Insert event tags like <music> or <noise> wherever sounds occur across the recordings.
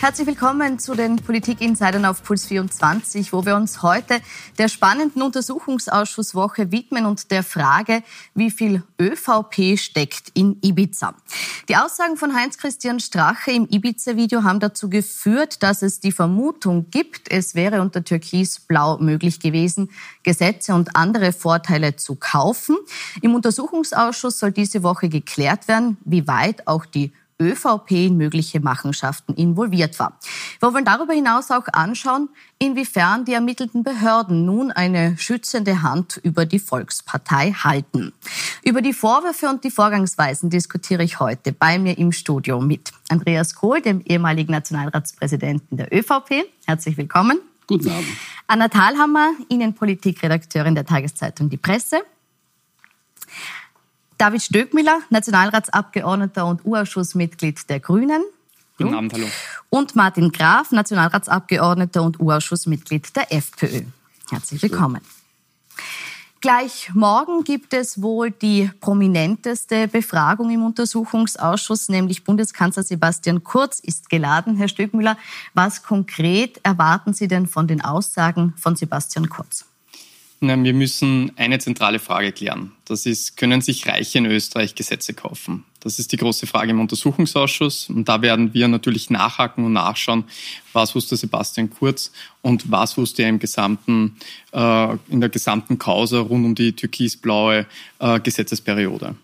Herzlich willkommen zu den Politik-Insidern auf Puls 24, wo wir uns heute der spannenden Untersuchungsausschusswoche widmen und der Frage, wie viel ÖVP steckt in Ibiza. Die Aussagen von Heinz-Christian Strache im Ibiza-Video haben dazu geführt, dass es die Vermutung gibt, es wäre unter Türkis-Blau möglich gewesen, Gesetze und andere Vorteile zu kaufen. Im Untersuchungsausschuss soll diese Woche geklärt werden, wie weit auch die ÖVP in mögliche Machenschaften involviert war. Wir wollen darüber hinaus auch anschauen, inwiefern die ermittelten Behörden nun eine schützende Hand über die Volkspartei halten. Über die Vorwürfe und die Vorgangsweisen diskutiere ich heute bei mir im Studio mit Andreas Kohl, dem ehemaligen Nationalratspräsidenten der ÖVP. Herzlich willkommen. Guten Abend. Anna Thalhammer, Innenpolitikredakteurin der Tageszeitung Die Presse. David Stöckmüller, Nationalratsabgeordneter und U-Ausschussmitglied der Grünen. Guten Abend, hallo. Und Martin Graf, Nationalratsabgeordneter und U-Ausschussmitglied der FPÖ. Herzlich willkommen. Gleich morgen gibt es wohl die prominenteste Befragung im Untersuchungsausschuss, nämlich Bundeskanzler Sebastian Kurz ist geladen. Herr Stöckmüller, was konkret erwarten Sie denn von den Aussagen von Sebastian Kurz? Wir müssen eine zentrale Frage klären. Das ist, können sich Reiche in Österreich Gesetze kaufen? Das ist die große Frage im Untersuchungsausschuss. Und da werden wir natürlich nachhaken und nachschauen, was wusste Sebastian Kurz und was wusste er im gesamten, äh, in der gesamten Causa rund um die türkisblaue äh, Gesetzesperiode.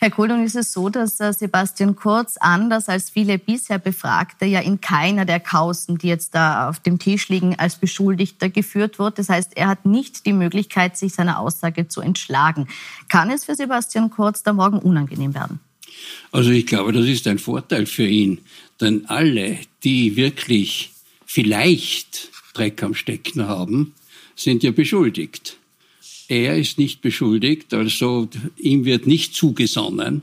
Herr Kohl, ist es so, dass äh, Sebastian Kurz anders als viele bisher Befragte ja in keiner der Kausen, die jetzt da auf dem Tisch liegen, als Beschuldigter geführt wird. Das heißt, er hat nicht die Möglichkeit, sich seiner Aussage zu entschlagen. Kann es für Sebastian Kurz da morgen unangenehm werden? Also ich glaube, das ist ein Vorteil für ihn, denn alle, die wirklich vielleicht Dreck am Stecken haben, sind ja beschuldigt. Er ist nicht beschuldigt, also ihm wird nicht zugesonnen,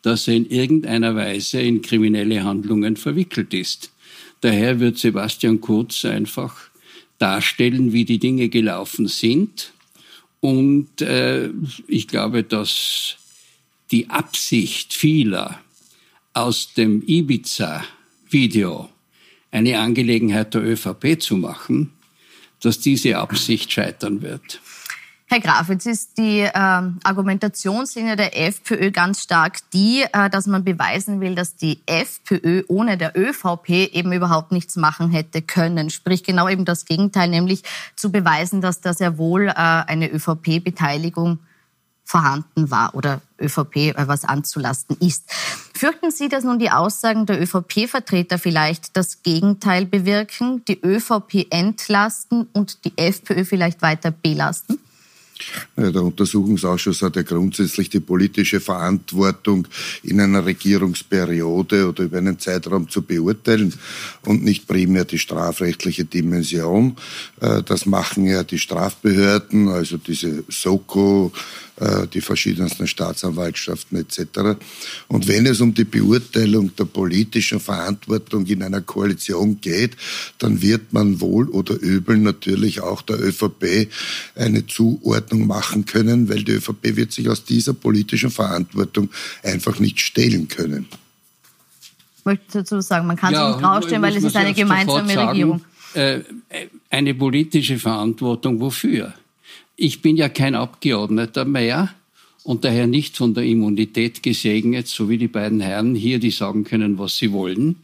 dass er in irgendeiner Weise in kriminelle Handlungen verwickelt ist. Daher wird Sebastian Kurz einfach darstellen, wie die Dinge gelaufen sind. Und äh, ich glaube, dass die Absicht vieler aus dem Ibiza-Video eine Angelegenheit der ÖVP zu machen, dass diese Absicht scheitern wird. Herr Graf, jetzt ist die ähm, Argumentationslinie der FPÖ ganz stark die, äh, dass man beweisen will, dass die FPÖ ohne der ÖVP eben überhaupt nichts machen hätte können. Sprich genau eben das Gegenteil, nämlich zu beweisen, dass da sehr wohl äh, eine ÖVP-Beteiligung vorhanden war oder ÖVP äh, was anzulasten ist. Fürchten Sie, dass nun die Aussagen der ÖVP-Vertreter vielleicht das Gegenteil bewirken, die ÖVP entlasten und die FPÖ vielleicht weiter belasten? Der Untersuchungsausschuss hat ja grundsätzlich die politische Verantwortung in einer Regierungsperiode oder über einen Zeitraum zu beurteilen und nicht primär die strafrechtliche Dimension. Äh, das machen ja die Strafbehörden, also diese SOKO, äh, die verschiedensten Staatsanwaltschaften etc. Und wenn es um die Beurteilung der politischen Verantwortung in einer Koalition geht, dann wird man wohl oder übel natürlich auch der ÖVP eine Zuordnung machen können, weil die ÖVP wird sich aus dieser politischen Verantwortung einfach nicht stehlen können. Ich möchte dazu sagen, man kann ja, sich nicht rausstellen, weil es ist eine gemeinsame sagen, Regierung. Äh, eine politische Verantwortung wofür? Ich bin ja kein Abgeordneter mehr und daher nicht von der Immunität gesegnet, so wie die beiden Herren hier, die sagen können, was sie wollen.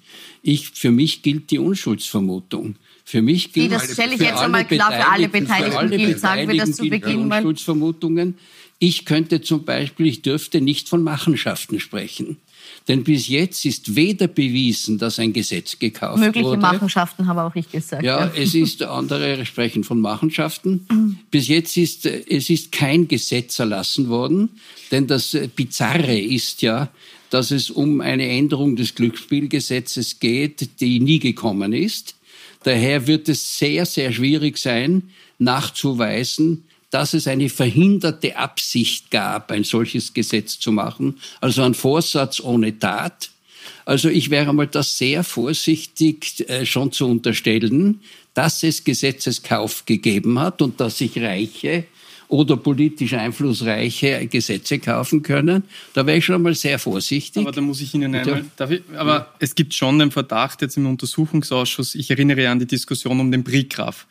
Ich, für mich gilt die Unschuldsvermutung. Für mich gilt das stelle ich jetzt einmal klar für alle Beteiligten, für alle gilt, sagen wir das zu Beginn mal. Unschuldsvermutungen. Ich könnte zum Beispiel, ich dürfte nicht von Machenschaften sprechen. Denn bis jetzt ist weder bewiesen, dass ein Gesetz gekauft Mögliche wurde. Mögliche Machenschaften habe auch ich gesagt. Ja, ja, es ist, andere sprechen von Machenschaften. Mhm. Bis jetzt ist, es ist kein Gesetz erlassen worden, denn das Bizarre ist ja, dass es um eine Änderung des Glücksspielgesetzes geht, die nie gekommen ist. Daher wird es sehr, sehr schwierig sein, nachzuweisen, dass es eine verhinderte Absicht gab, ein solches Gesetz zu machen, also ein Vorsatz ohne Tat. Also ich wäre mal das sehr vorsichtig äh, schon zu unterstellen, dass es Gesetzeskauf gegeben hat und dass sich Reiche oder politisch einflussreiche Gesetze kaufen können. Da wäre ich schon mal sehr vorsichtig. Aber da muss ich Ihnen einmal, ich, aber ja. es gibt schon den Verdacht jetzt im Untersuchungsausschuss, ich erinnere an die Diskussion um den Brigraf.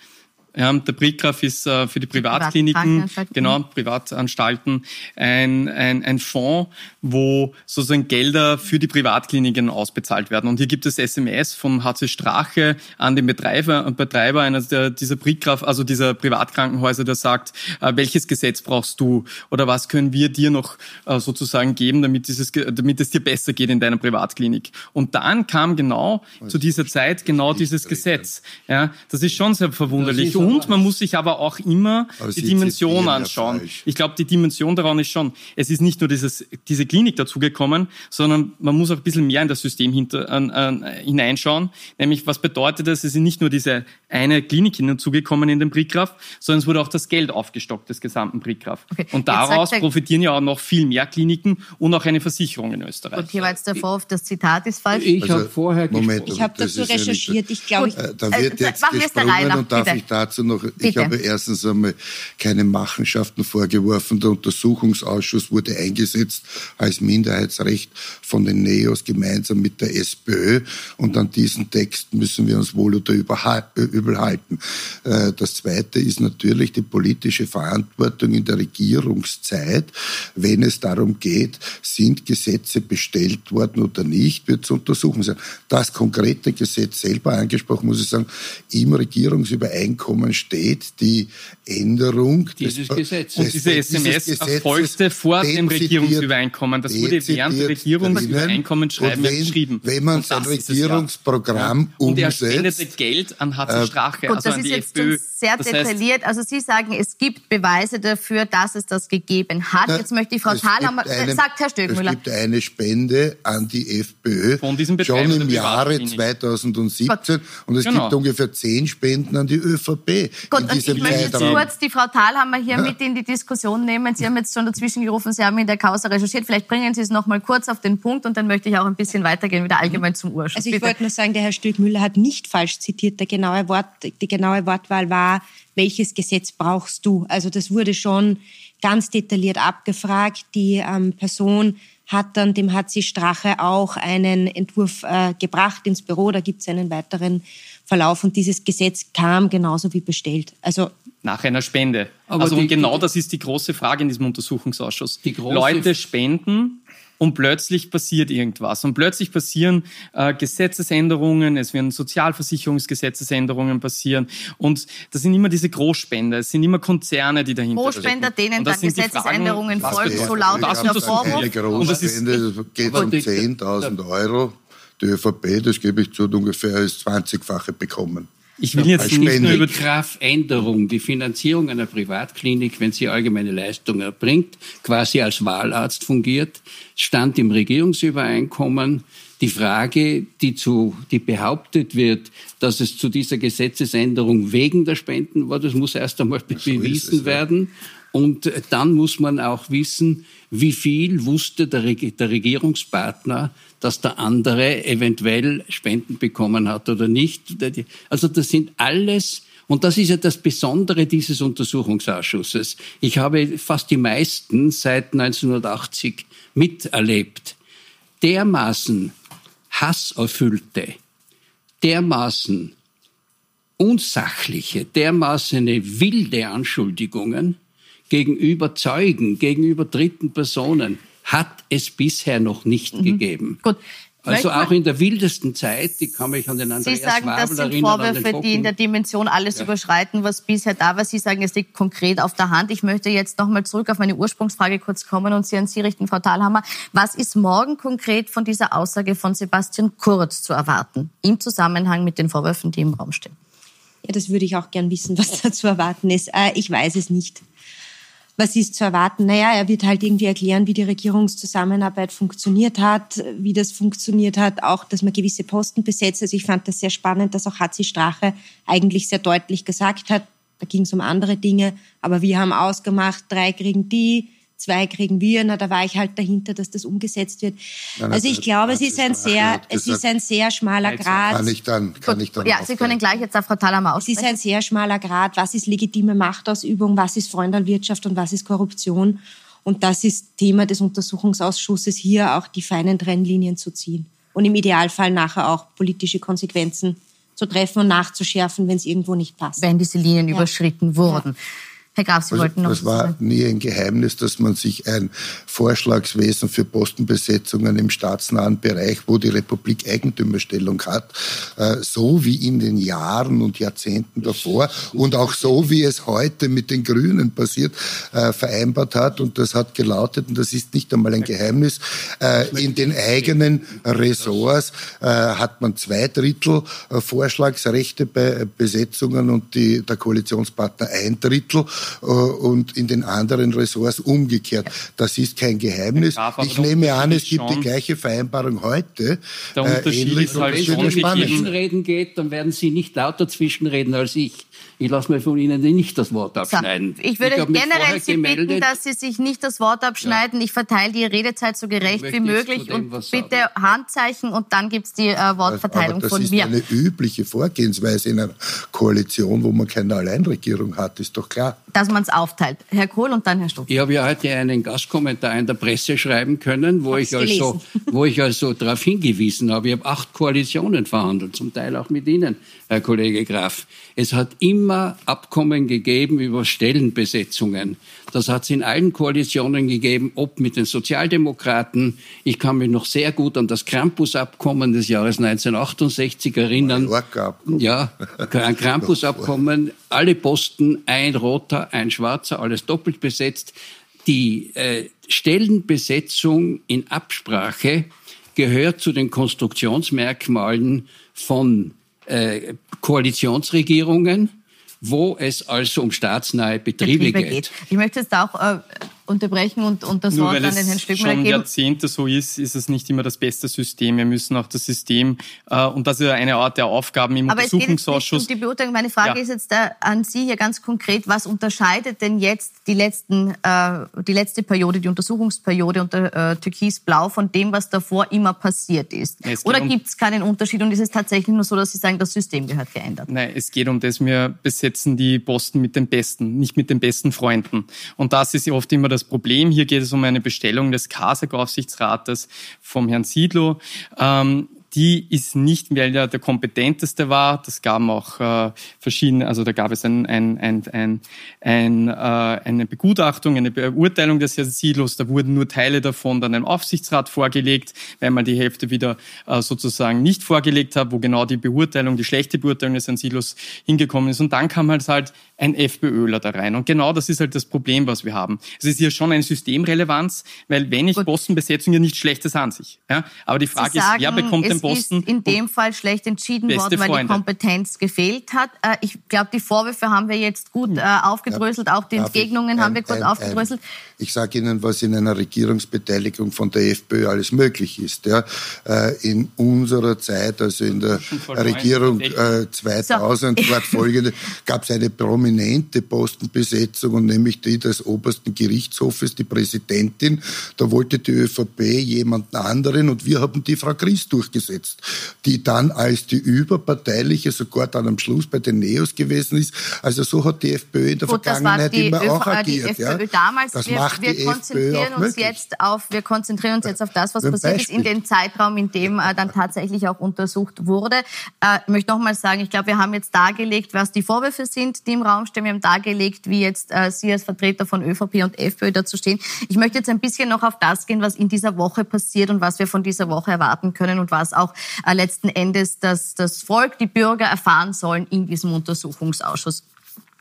Ja, der Brickgraf ist äh, für die Privatkliniken, genau, Privatanstalten, ein, ein, ein Fonds, wo sozusagen Gelder für die Privatkliniken ausbezahlt werden. Und hier gibt es SMS von HC Strache an den Betreiber, Betreiber einer der, dieser Brickgraf, also dieser Privatkrankenhäuser, der sagt, äh, welches Gesetz brauchst du oder was können wir dir noch äh, sozusagen geben, damit, dieses, damit es dir besser geht in deiner Privatklinik. Und dann kam genau zu dieser Zeit genau dieses Gesetz. Ja, das ist schon sehr verwunderlich. Und man muss sich aber auch immer aber die Dimension anschauen. Ich glaube, die Dimension daran ist schon, es ist nicht nur dieses, diese Klinik dazugekommen, sondern man muss auch ein bisschen mehr in das System hinter, äh, hineinschauen. Nämlich, was bedeutet das? Es ist nicht nur diese eine Klinik hinzugekommen in den Brickgraf, sondern es wurde auch das Geld aufgestockt des gesamten Brickgraf. Okay. Und daraus profitieren ja auch noch viel mehr Kliniken und auch eine Versicherung in Österreich. Und hier war jetzt der Vorwurf, das Zitat ist falsch. Ich also, habe vorher Moment, Ich habe dazu recherchiert. Ich glaube, äh, da wird jetzt äh, gesprungen und darf Bitte. ich dazu noch, Bitte. ich habe erstens einmal keine Machenschaften vorgeworfen. Der Untersuchungsausschuss wurde eingesetzt als Minderheitsrecht von den Neos gemeinsam mit der SPÖ und an diesen Text müssen wir uns wohl oder übel halten. Äh, das Zweite ist natürlich die politische Verantwortung in der Regierungszeit, wenn es darum geht, sind Gesetze bestellt worden oder nicht, wird zu untersuchen sein. Das konkrete Gesetz selber angesprochen, muss ich sagen, im Regierungsübereinkommen steht die Änderung dieses des, Gesetzes. Und diese SMS erfolgte vor dem Regierungsübereinkommen. Das wurde während der Regierungsübereinkommensschreiben geschrieben. Wenn man sein Regierungsprogramm ja. Und er spendete Geld an HC äh, Strache, Gut, also das ist jetzt FPÖ. sehr das detailliert. Also Sie sagen, es gibt Beweise dafür, dass es das gegeben hat. Jetzt möchte ich Frau Thalhammer, sagt Herr Stöckmüller. Es gibt eine Spende an die FPÖ Von diesem schon im Jahre 2017 Gott. und es genau. gibt ungefähr zehn Spenden an die ÖVP. Gut, in diesem ich möchte jetzt kurz die Frau Thalhammer hier ja. mit in die Diskussion nehmen. Sie haben jetzt schon dazwischen gerufen, Sie haben in der Causa recherchiert. Vielleicht bringen Sie es noch mal kurz auf den Punkt und dann möchte ich auch ein bisschen weitergehen, wieder allgemein zum Ursprung. Also ich wollte nur sagen, der Herr Stöckmüller hat nicht falsch zitiert. Der genaue Wort, die genaue Wortwahl war, welches Gesetz brauchst du? Also das wurde schon ganz detailliert abgefragt. Die ähm, Person hat dann dem HC Strache auch einen Entwurf äh, gebracht ins Büro. Da gibt es einen weiteren Verlauf und dieses Gesetz kam genauso wie bestellt. Also nach einer Spende. Aber also die, und genau das ist die große Frage in diesem Untersuchungsausschuss. Die Leute spenden und plötzlich passiert irgendwas. Und plötzlich passieren äh, Gesetzesänderungen, es werden Sozialversicherungsgesetzesänderungen passieren. Und das sind immer diese Großspender, es sind immer Konzerne, die dahinter Großspender, denen dann Gesetzesänderungen folgen, so lautet der Vorwurf. Und das ist, geht um 10.000 Euro. Die ÖVP, das gebe ich zu, ungefähr das 20-fache bekommen. Ich will jetzt nicht nur über Kraftänderung, die Finanzierung einer Privatklinik, wenn sie allgemeine Leistungen erbringt, quasi als Wahlarzt fungiert, stand im Regierungsübereinkommen die Frage, die zu, die behauptet wird, dass es zu dieser Gesetzesänderung wegen der Spenden war, das muss erst einmal bewiesen es, werden. Und dann muss man auch wissen, wie viel wusste der, der Regierungspartner dass der andere eventuell Spenden bekommen hat oder nicht. Also das sind alles und das ist ja das Besondere dieses Untersuchungsausschusses. Ich habe fast die meisten seit 1980 miterlebt. Dermaßen hasserfüllte, dermaßen unsachliche, dermaßen wilde Anschuldigungen gegenüber Zeugen, gegenüber dritten Personen hat es bisher noch nicht mhm. gegeben. Gut. Also auch in der wildesten Zeit, die kann mich an den Andreas Sie sagen, Wabel das sind Vorwürfe, die in der Dimension alles ja. überschreiten, was bisher da war. Sie sagen, es liegt konkret auf der Hand. Ich möchte jetzt nochmal zurück auf meine Ursprungsfrage kurz kommen und Sie an Sie richten, Frau Thalhammer. Was ist morgen konkret von dieser Aussage von Sebastian Kurz zu erwarten, im Zusammenhang mit den Vorwürfen, die im Raum stehen? Ja, das würde ich auch gern wissen, was da zu erwarten ist. Äh, ich weiß es nicht was ist zu erwarten? Naja, er wird halt irgendwie erklären, wie die Regierungszusammenarbeit funktioniert hat, wie das funktioniert hat, auch, dass man gewisse Posten besetzt. Also ich fand das sehr spannend, dass auch Hatzi Strache eigentlich sehr deutlich gesagt hat, da ging es um andere Dinge, aber wir haben ausgemacht, drei kriegen die, zwei kriegen wir. Na, da war ich halt dahinter, dass das umgesetzt wird. Nein, also ich glaube, es ist ein sehr, es ist ein sehr schmaler Grad. Kann ich dann, kann ich dann ja, Sie können gleich jetzt auf Frau Thalhammer aussprechen. Es ist ein sehr schmaler Grad. Was ist legitime Machtausübung? Was ist Freundalwirtschaft und was ist Korruption? Und das ist Thema des Untersuchungsausschusses, hier auch die feinen Trennlinien zu ziehen. Und im Idealfall nachher auch politische Konsequenzen zu treffen und nachzuschärfen, wenn es irgendwo nicht passt. Wenn diese Linien ja. überschritten wurden. Ja. Herr Graf, Sie also, wollten noch Es war sagen. nie ein Geheimnis, dass man sich ein Vorschlagswesen für Postenbesetzungen im staatsnahen Bereich, wo die Republik Eigentümerstellung hat, äh, so wie in den Jahren und Jahrzehnten davor und auch so wie es heute mit den Grünen passiert, äh, vereinbart hat. Und das hat gelautet, und das ist nicht einmal ein Geheimnis, äh, in den eigenen Ressorts hat man zwei Drittel Vorschlagsrechte bei Besetzungen und die, der Koalitionspartner ein Drittel. Äh, und in den anderen Ressorts umgekehrt. Das ist kein Geheimnis. Ich nehme an, es gibt die gleiche Vereinbarung heute. Der Unterschied äh, ist halt schon, wenn es um Zwischenreden geht, dann werden Sie nicht lauter zwischenreden als ich. Ich lasse mir von Ihnen nicht das Wort abschneiden. So, ich würde ich generell Sie gemeldet. bitten, dass Sie sich nicht das Wort abschneiden. Ja. Ich verteile die Redezeit so gerecht wie möglich und bitte sagen. Handzeichen und dann gibt es die äh, Wortverteilung Aber von mir. Das ist eine übliche Vorgehensweise in einer Koalition, wo man keine Alleinregierung hat, ist doch klar. Dass man es aufteilt. Herr Kohl und dann Herr Stuck. Ich habe ja heute einen Gastkommentar in der Presse schreiben können, wo ich, also, wo ich also darauf hingewiesen habe. Ich habe acht Koalitionen verhandelt, zum Teil auch mit Ihnen, Herr Kollege Graf. Es hat immer Abkommen gegeben über Stellenbesetzungen. Das hat es in allen Koalitionen gegeben, ob mit den Sozialdemokraten. Ich kann mich noch sehr gut an das Krampus-Abkommen des Jahres 1968 erinnern. Ja, ein <laughs> Krampus-Abkommen, alle Posten, ein roter, ein schwarzer, alles doppelt besetzt. Die äh, Stellenbesetzung in Absprache gehört zu den Konstruktionsmerkmalen von äh, Koalitionsregierungen, wo es also um staatsnahe Betriebe, Betriebe geht. geht. Ich möchte jetzt auch äh, unterbrechen und, und das Nur Wort an den Herrn Stöckmeier geben. Nur weil es schon Jahrzehnte so ist, ist es nicht immer das beste System. Wir müssen auch das System, äh, und das ist eine Art der Aufgaben im Aber Untersuchungsausschuss. Es geht um die Beurteilung. Meine Frage ja. ist jetzt äh, an Sie hier ganz konkret, was unterscheidet denn jetzt die, letzten, äh, die letzte Periode, die Untersuchungsperiode unter äh, Türkis-Blau von dem, was davor immer passiert ist? Oder um gibt es keinen Unterschied und ist es tatsächlich nur so, dass Sie sagen, das System gehört geändert? Nein, es geht um das, wir besetzen die Posten mit den Besten, nicht mit den besten Freunden. Und das ist oft immer das das Problem. Hier geht es um eine Bestellung des KASAG-Aufsichtsrates vom Herrn Siedlow. Ähm, die ist nicht, weil er der kompetenteste war. Das gab auch äh, verschiedene, also da gab es ein, ein, ein, ein, ein, äh, eine Begutachtung, eine Beurteilung des Herrn Silos. Da wurden nur Teile davon dann dem Aufsichtsrat vorgelegt, weil man die Hälfte wieder äh, sozusagen nicht vorgelegt hat, wo genau die Beurteilung, die schlechte Beurteilung des Herrn Silos hingekommen ist. Und dann kam halt halt ein FPÖler da rein. Und genau das ist halt das Problem, was wir haben. Es ist hier schon eine Systemrelevanz, weil wenn ich Postenbesetzung ja nichts Schlechtes an sich. Ja? Aber die Frage sagen, ist, wer bekommt den Posten? ist in dem Fall schlecht entschieden worden, weil Freunde. die Kompetenz gefehlt hat. Äh, ich glaube, die Vorwürfe haben wir jetzt gut hm. äh, aufgedröselt, auch die Entgegnungen haben wir gut ein, aufgedröselt. Ein, ich sage Ihnen, was in einer Regierungsbeteiligung von der FPÖ alles möglich ist. Ja. Äh, in unserer Zeit, also in der Regierung 2000, so. fortfolgende, <laughs> gab es eine prominente Postenbesetzung und nämlich die des obersten Gerichtshofes, die Präsidentin. Da wollte die ÖVP jemanden anderen und wir haben die Frau Christ durchgesetzt, die dann als die überparteiliche sogar dann am Schluss bei den Neos gewesen ist. Also so hat die FPÖ in der Gut, Vergangenheit immer ÖV, auch agiert. Die FPÖ ja. damals, das wir, macht wir die konzentrieren FPÖ uns jetzt auf, wir konzentrieren uns jetzt auf das, was Ein passiert Beispiel. ist in dem Zeitraum, in dem äh, dann tatsächlich auch untersucht wurde. Äh, ich möchte nochmal sagen, ich glaube, wir haben jetzt dargelegt, was die Vorwürfe sind, die im Raum stehen. Wir haben dargelegt, wie jetzt äh, Sie als Vertreter von ÖVP und FPÖ dazu stehen. Ich möchte jetzt ein bisschen noch auf das gehen, was in dieser Woche passiert und was wir von dieser Woche erwarten können und was auch äh, letzten Endes das, das Volk, die Bürger erfahren sollen in diesem Untersuchungsausschuss.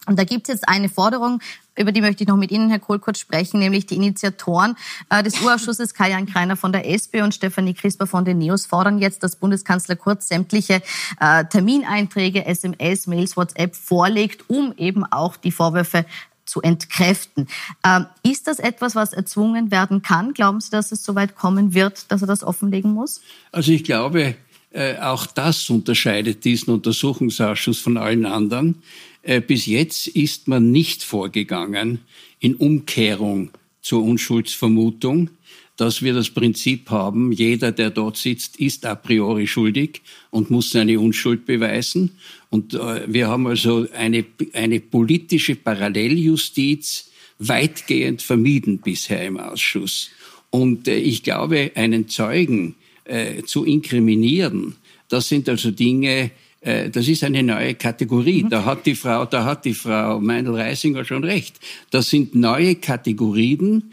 Und da gibt es jetzt eine Forderung, über die möchte ich noch mit Ihnen, Herr Kohl, kurz sprechen, nämlich die Initiatoren äh, des Urausschusses, Kai-Jan Kreiner von der SP und Stefanie Crisper von den NEOS, fordern jetzt, dass Bundeskanzler Kurz sämtliche äh, Termineinträge, SMS, Mails, WhatsApp vorlegt, um eben auch die Vorwürfe zu entkräften. Ähm, ist das etwas, was erzwungen werden kann? Glauben Sie, dass es so weit kommen wird, dass er das offenlegen muss? Also ich glaube, äh, auch das unterscheidet diesen Untersuchungsausschuss von allen anderen. Äh, bis jetzt ist man nicht vorgegangen in Umkehrung zur Unschuldsvermutung, dass wir das Prinzip haben, jeder, der dort sitzt, ist a priori schuldig und muss seine Unschuld beweisen. Und äh, wir haben also eine, eine politische Paralleljustiz weitgehend vermieden bisher im Ausschuss. Und äh, ich glaube, einen Zeugen äh, zu inkriminieren, das sind also Dinge, äh, das ist eine neue Kategorie. Mhm. Da hat die Frau, da hat die Frau Meindl-Reisinger schon recht. Das sind neue Kategorien,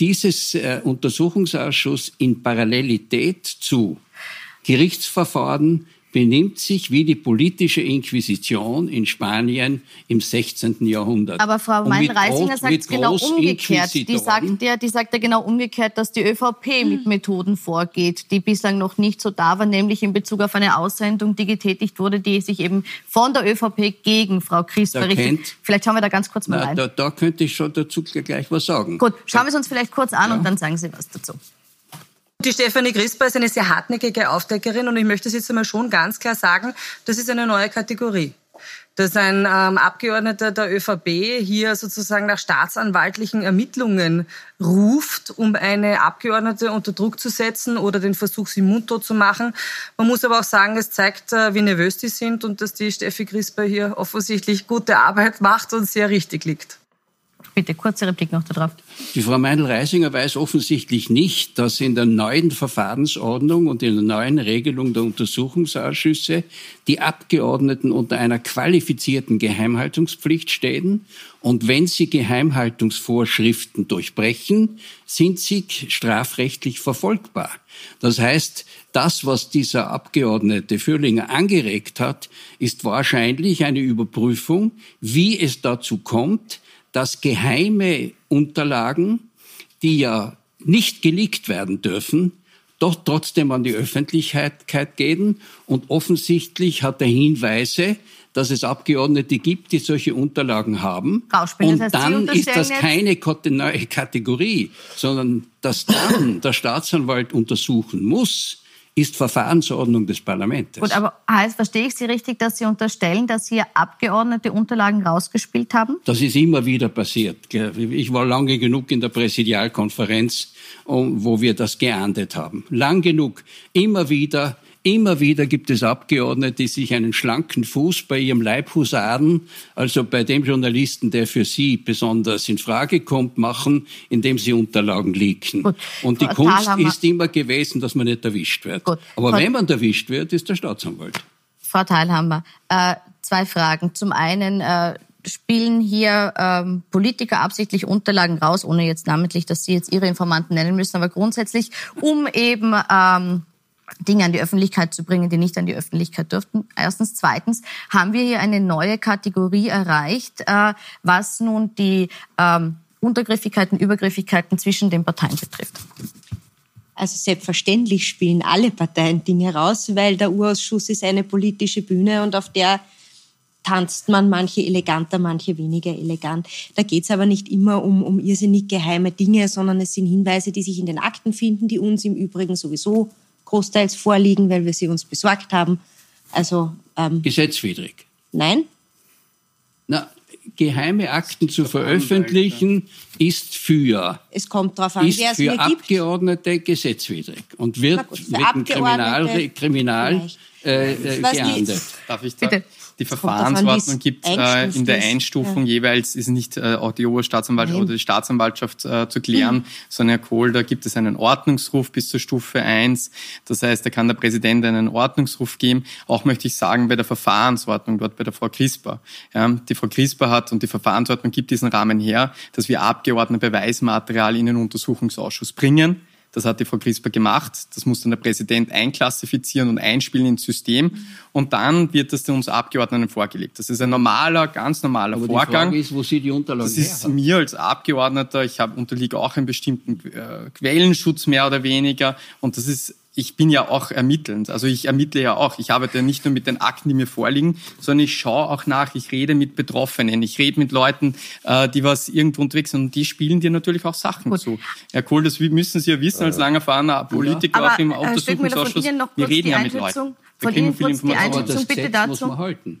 dieses äh, Untersuchungsausschuss in Parallelität zu Gerichtsverfahren benimmt sich wie die politische Inquisition in Spanien im 16. Jahrhundert. Aber Frau Mein-Reisinger sagt es genau umgekehrt. Die sagt, ja, die sagt ja genau umgekehrt, dass die ÖVP mit Methoden vorgeht, die bislang noch nicht so da waren, nämlich in Bezug auf eine Aussendung, die getätigt wurde, die sich eben von der ÖVP gegen Frau Christ richtet. Vielleicht schauen wir da ganz kurz mal na, rein. Da, da könnte ich schon dazu gleich was sagen. Gut, schauen wir es uns vielleicht kurz an ja. und dann sagen Sie was dazu. Die Stefanie Crisper ist eine sehr hartnäckige Aufdeckerin und ich möchte es jetzt einmal schon ganz klar sagen, das ist eine neue Kategorie. Dass ein ähm, Abgeordneter der ÖVP hier sozusagen nach staatsanwaltlichen Ermittlungen ruft, um eine Abgeordnete unter Druck zu setzen oder den Versuch, sie mundtot zu machen. Man muss aber auch sagen, es zeigt, äh, wie nervös die sind und dass die Steffi Crisper hier offensichtlich gute Arbeit <laughs> macht und sehr richtig liegt. Bitte, kurze Replik noch darauf. Die Frau Meindl-Reisinger weiß offensichtlich nicht, dass in der neuen Verfahrensordnung und in der neuen Regelung der Untersuchungsausschüsse die Abgeordneten unter einer qualifizierten Geheimhaltungspflicht stehen. Und wenn sie Geheimhaltungsvorschriften durchbrechen, sind sie strafrechtlich verfolgbar. Das heißt, das, was dieser Abgeordnete Fürlinger angeregt hat, ist wahrscheinlich eine Überprüfung, wie es dazu kommt, dass geheime Unterlagen, die ja nicht geleakt werden dürfen, doch trotzdem an die Öffentlichkeit gehen. Und offensichtlich hat er Hinweise, dass es Abgeordnete gibt, die solche Unterlagen haben. Und das heißt, dann ist das keine neue Kategorie, sondern dass dann der Staatsanwalt untersuchen muss, ist Verfahrensordnung des Parlaments. Gut, aber heißt, verstehe ich Sie richtig, dass Sie unterstellen, dass hier Abgeordnete Unterlagen rausgespielt haben? Das ist immer wieder passiert. Ich war lange genug in der Präsidialkonferenz, wo wir das geahndet haben. Lang genug. Immer wieder Immer wieder gibt es Abgeordnete, die sich einen schlanken Fuß bei ihrem Leibhusaren, also bei dem Journalisten, der für sie besonders in Frage kommt, machen, indem sie Unterlagen leaken. Gut. Und die Frau Kunst Thalhammer. ist immer gewesen, dass man nicht erwischt wird. Gut. Aber Frau wenn man erwischt wird, ist der Staatsanwalt. Frau Teilhammer, äh, zwei Fragen. Zum einen, äh, spielen hier ähm, Politiker absichtlich Unterlagen raus, ohne jetzt namentlich, dass Sie jetzt Ihre Informanten nennen müssen, aber grundsätzlich, um eben ähm, Dinge an die Öffentlichkeit zu bringen, die nicht an die Öffentlichkeit dürften. Erstens. Zweitens haben wir hier eine neue Kategorie erreicht, äh, was nun die ähm, Untergriffigkeiten, Übergriffigkeiten zwischen den Parteien betrifft. Also selbstverständlich spielen alle Parteien Dinge raus, weil der Urausschuss ist eine politische Bühne und auf der tanzt man manche eleganter, manche weniger elegant. Da geht es aber nicht immer um, um irrsinnig geheime Dinge, sondern es sind Hinweise, die sich in den Akten finden, die uns im Übrigen sowieso großteils vorliegen, weil wir sie uns besorgt haben. Also ähm, gesetzwidrig. Nein. Na, geheime Akten zu veröffentlichen ist für es kommt darauf an, ist wer es für Abgeordnete gesetzwidrig und wird gut, wegen Kriminal, Kriminal äh, äh, geahndet. Darf ich da? Bitte. Die Verfahrensordnung gibt äh, in der Einstufung ja. jeweils, ist nicht äh, auch die Oberstaatsanwaltschaft oder die Staatsanwaltschaft äh, zu klären, mhm. sondern Herr Kohl, da gibt es einen Ordnungsruf bis zur Stufe 1. Das heißt, da kann der Präsident einen Ordnungsruf geben. Auch möchte ich sagen, bei der Verfahrensordnung dort bei der Frau Crisper. Ja, die Frau Crisper hat und die Verfahrensordnung gibt diesen Rahmen her, dass wir Abgeordnete Beweismaterial in den Untersuchungsausschuss bringen das hat die Frau Crisper gemacht. Das muss dann der Präsident einklassifizieren und einspielen ins System. Und dann wird das uns Abgeordneten vorgelegt. Das ist ein normaler, ganz normaler Aber Vorgang. Die Frage ist, wo Sie die Unterlagen Das ist mir als Abgeordneter, ich habe unterliege auch einem bestimmten äh, Quellenschutz mehr oder weniger. Und das ist ich bin ja auch ermittelnd. Also ich ermittle ja auch. Ich arbeite ja nicht nur mit den Akten, die mir vorliegen, sondern ich schaue auch nach. Ich rede mit Betroffenen. Ich rede mit Leuten, äh, die was irgendwo unterwegs sind. Und die spielen dir natürlich auch Sachen Gut. zu. Herr Kohl, das müssen Sie ja wissen als lang erfahrener Politiker Aber, auch im Untersuchungsausschuss. Wir reden ja mit Leuten. Von Ihnen kurz die Einschätzung bitte dazu. Äh,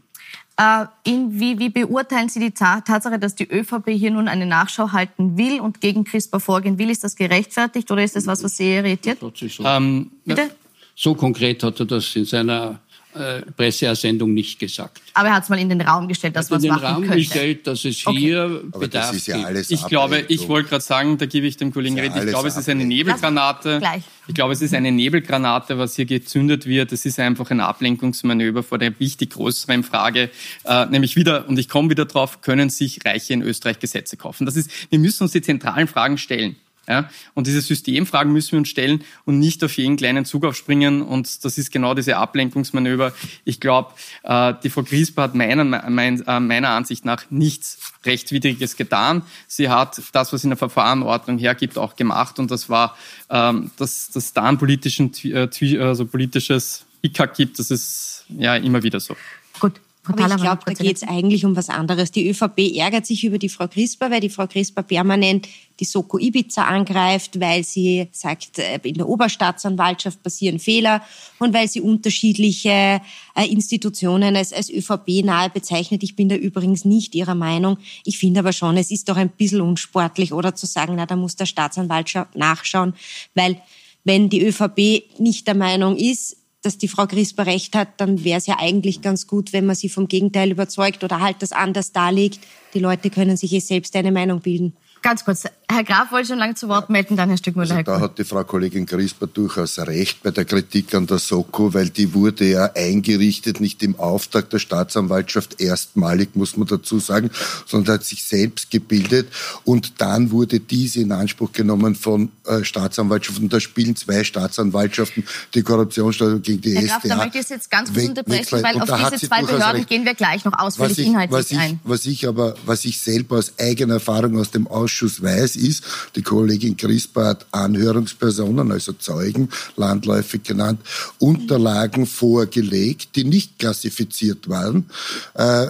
in, wie, wie beurteilen Sie die Tatsache, dass die ÖVP hier nun eine Nachschau halten will und gegen CRISPR vorgehen will? Ist das gerechtfertigt oder ist das was, was Sie irritiert? Ähm, Bitte? So konkret hat er das in seiner äh, Presseersendung nicht gesagt. Aber er hat es mal in den Raum gestellt, dass man es machen könnte. in den Raum gestellt, dass es hier okay. Bedarf das ist ja alles Ich glaube, ich wollte gerade sagen, da gebe ich dem Kollegen recht, ich glaube, es ist eine Nebelgranate. Ich glaube, es ist eine Nebelgranate, was hier gezündet wird. Es ist einfach ein Ablenkungsmanöver vor der wichtig größeren Frage, äh, nämlich wieder, und ich komme wieder drauf, können sich Reiche in Österreich Gesetze kaufen? Das ist, wir müssen uns die zentralen Fragen stellen. Ja? Und diese Systemfragen müssen wir uns stellen und nicht auf jeden kleinen Zug aufspringen. Und das ist genau diese Ablenkungsmanöver. Ich glaube, äh, die Frau Griesper hat meiner, mein, äh, meiner Ansicht nach nichts Rechtswidriges getan. Sie hat das, was in der Verfahrenordnung hergibt, auch gemacht. Und das war, ähm, dass das da ein politischen, äh, also politisches Hickhack gibt. Das ist ja immer wieder so. Gut, aber ich glaube, da geht es eigentlich um was anderes. Die ÖVP ärgert sich über die Frau Crisper, weil die Frau Crisper permanent die Soko Ibiza angreift, weil sie sagt, äh, in der Oberstaatsanwaltschaft passieren Fehler und weil sie unterschiedliche äh, Institutionen als, als ÖVP nahe bezeichnet. Ich bin da übrigens nicht ihrer Meinung. Ich finde aber schon, es ist doch ein bisschen unsportlich oder zu sagen, na, da muss der Staatsanwalt nachschauen, weil wenn die ÖVP nicht der Meinung ist, dass die Frau Grisper recht hat, dann wäre es ja eigentlich ganz gut, wenn man sie vom Gegenteil überzeugt oder halt das anders darlegt. Die Leute können sich eh selbst eine Meinung bilden. Ganz kurz, Herr Graf wollte schon lange zu Wort melden, dann Herr Stückmüller. Also da hat die Frau Kollegin Crisper durchaus recht bei der Kritik an der Soko, weil die wurde ja eingerichtet, nicht im Auftrag der Staatsanwaltschaft erstmalig, muss man dazu sagen, sondern hat sich selbst gebildet und dann wurde diese in Anspruch genommen von äh, Staatsanwaltschaften. Da spielen zwei Staatsanwaltschaften die Korruptionssteuerung gegen die Herr Graf, Da möchte ich jetzt ganz kurz unterbrechen, weil auf diese zwei Behörden recht. gehen wir gleich noch ausführlich ich, inhaltlich was ich, ein. Was ich aber, was ich selber aus eigener Erfahrung aus dem Ausschuss weiß, ist, die Kollegin Crispa hat Anhörungspersonen, also Zeugen, landläufig genannt, Unterlagen vorgelegt, die nicht klassifiziert waren. Äh,